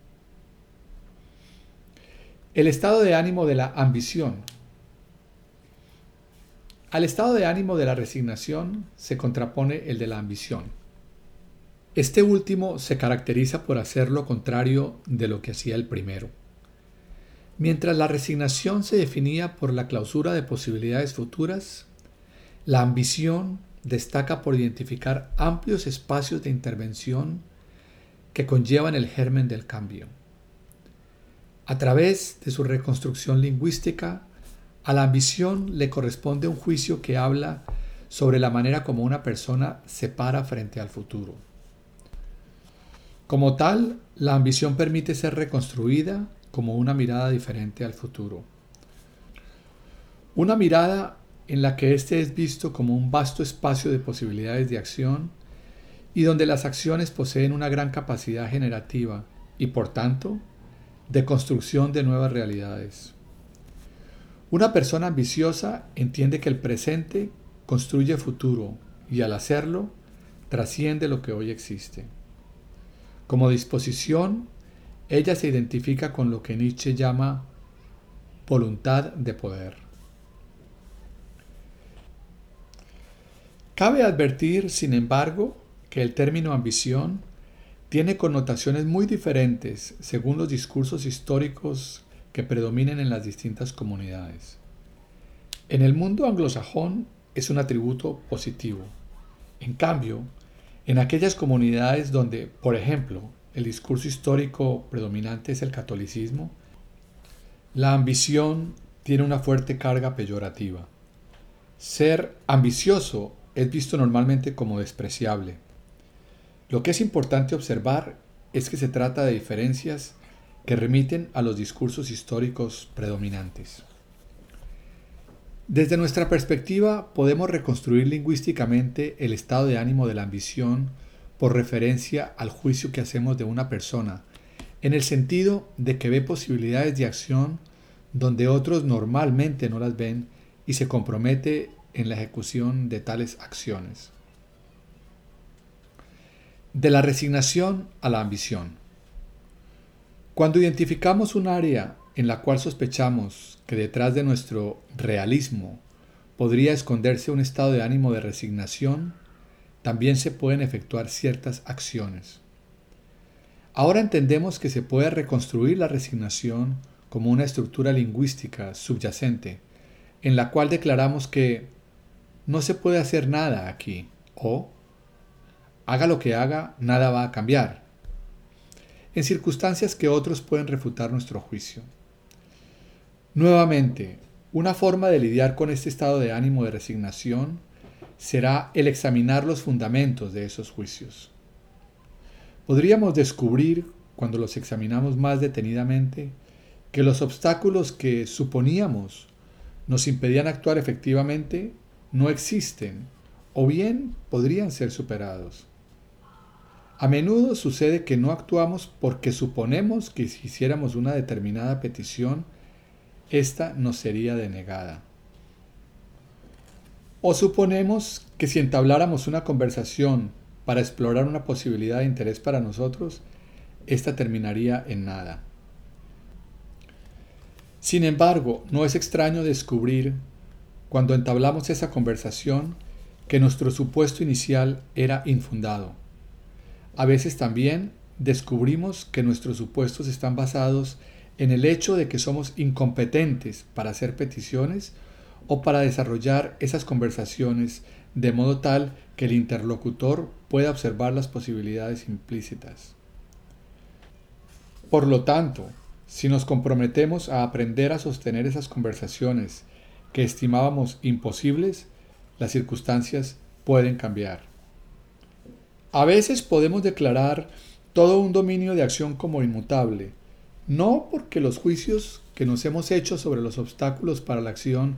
El estado de ánimo de la ambición. Al estado de ánimo de la resignación se contrapone el de la ambición. Este último se caracteriza por hacer lo contrario de lo que hacía el primero. Mientras la resignación se definía por la clausura de posibilidades futuras, la ambición destaca por identificar amplios espacios de intervención que conllevan el germen del cambio. A través de su reconstrucción lingüística, a la ambición le corresponde un juicio que habla sobre la manera como una persona se para frente al futuro. Como tal, la ambición permite ser reconstruida como una mirada diferente al futuro. Una mirada en la que éste es visto como un vasto espacio de posibilidades de acción y donde las acciones poseen una gran capacidad generativa y por tanto de construcción de nuevas realidades. Una persona ambiciosa entiende que el presente construye futuro y al hacerlo trasciende lo que hoy existe. Como disposición, ella se identifica con lo que Nietzsche llama voluntad de poder. Cabe advertir, sin embargo, que el término ambición tiene connotaciones muy diferentes según los discursos históricos que predominen en las distintas comunidades. En el mundo anglosajón es un atributo positivo. En cambio, en aquellas comunidades donde, por ejemplo, el discurso histórico predominante es el catolicismo, la ambición tiene una fuerte carga peyorativa. Ser ambicioso es visto normalmente como despreciable. Lo que es importante observar es que se trata de diferencias que remiten a los discursos históricos predominantes. Desde nuestra perspectiva podemos reconstruir lingüísticamente el estado de ánimo de la ambición por referencia al juicio que hacemos de una persona, en el sentido de que ve posibilidades de acción donde otros normalmente no las ven y se compromete en la ejecución de tales acciones. De la resignación a la ambición. Cuando identificamos un área en la cual sospechamos que detrás de nuestro realismo podría esconderse un estado de ánimo de resignación, también se pueden efectuar ciertas acciones. Ahora entendemos que se puede reconstruir la resignación como una estructura lingüística subyacente, en la cual declaramos que no se puede hacer nada aquí o haga lo que haga, nada va a cambiar, en circunstancias que otros pueden refutar nuestro juicio. Nuevamente, una forma de lidiar con este estado de ánimo de resignación será el examinar los fundamentos de esos juicios. Podríamos descubrir, cuando los examinamos más detenidamente, que los obstáculos que suponíamos nos impedían actuar efectivamente no existen o bien podrían ser superados. A menudo sucede que no actuamos porque suponemos que si hiciéramos una determinada petición, ésta nos sería denegada. O suponemos que si entabláramos una conversación para explorar una posibilidad de interés para nosotros, ésta terminaría en nada. Sin embargo, no es extraño descubrir, cuando entablamos esa conversación, que nuestro supuesto inicial era infundado. A veces también descubrimos que nuestros supuestos están basados en el hecho de que somos incompetentes para hacer peticiones o para desarrollar esas conversaciones de modo tal que el interlocutor pueda observar las posibilidades implícitas. Por lo tanto, si nos comprometemos a aprender a sostener esas conversaciones que estimábamos imposibles, las circunstancias pueden cambiar. A veces podemos declarar todo un dominio de acción como inmutable, no porque los juicios que nos hemos hecho sobre los obstáculos para la acción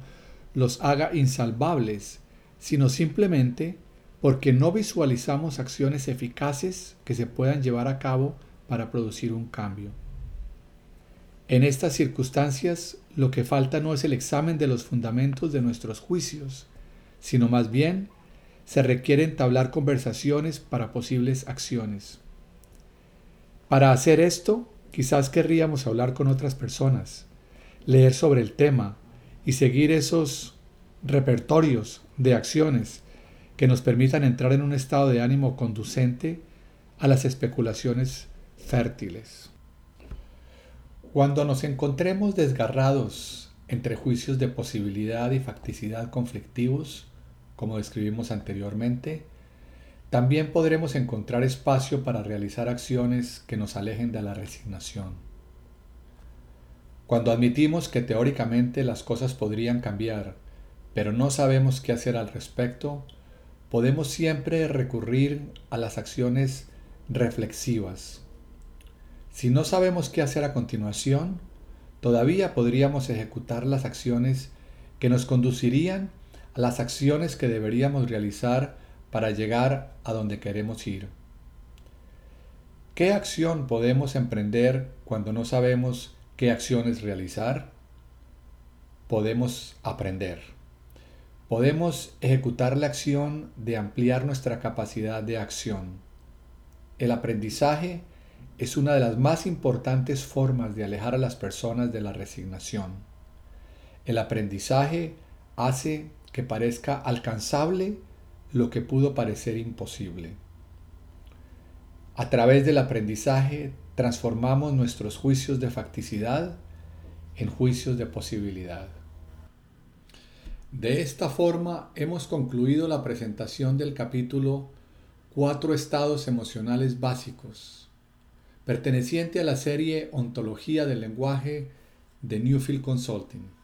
los haga insalvables, sino simplemente porque no visualizamos acciones eficaces que se puedan llevar a cabo para producir un cambio. En estas circunstancias, lo que falta no es el examen de los fundamentos de nuestros juicios, sino más bien se requiere entablar conversaciones para posibles acciones. Para hacer esto, quizás querríamos hablar con otras personas, leer sobre el tema y seguir esos repertorios de acciones que nos permitan entrar en un estado de ánimo conducente a las especulaciones fértiles. Cuando nos encontremos desgarrados entre juicios de posibilidad y facticidad conflictivos, como describimos anteriormente, también podremos encontrar espacio para realizar acciones que nos alejen de la resignación. Cuando admitimos que teóricamente las cosas podrían cambiar, pero no sabemos qué hacer al respecto, podemos siempre recurrir a las acciones reflexivas. Si no sabemos qué hacer a continuación, todavía podríamos ejecutar las acciones que nos conducirían las acciones que deberíamos realizar para llegar a donde queremos ir. ¿Qué acción podemos emprender cuando no sabemos qué acciones realizar? Podemos aprender. Podemos ejecutar la acción de ampliar nuestra capacidad de acción. El aprendizaje es una de las más importantes formas de alejar a las personas de la resignación. El aprendizaje hace que parezca alcanzable lo que pudo parecer imposible. A través del aprendizaje transformamos nuestros juicios de facticidad en juicios de posibilidad. De esta forma hemos concluido la presentación del capítulo Cuatro estados emocionales básicos, perteneciente a la serie Ontología del lenguaje de Newfield Consulting.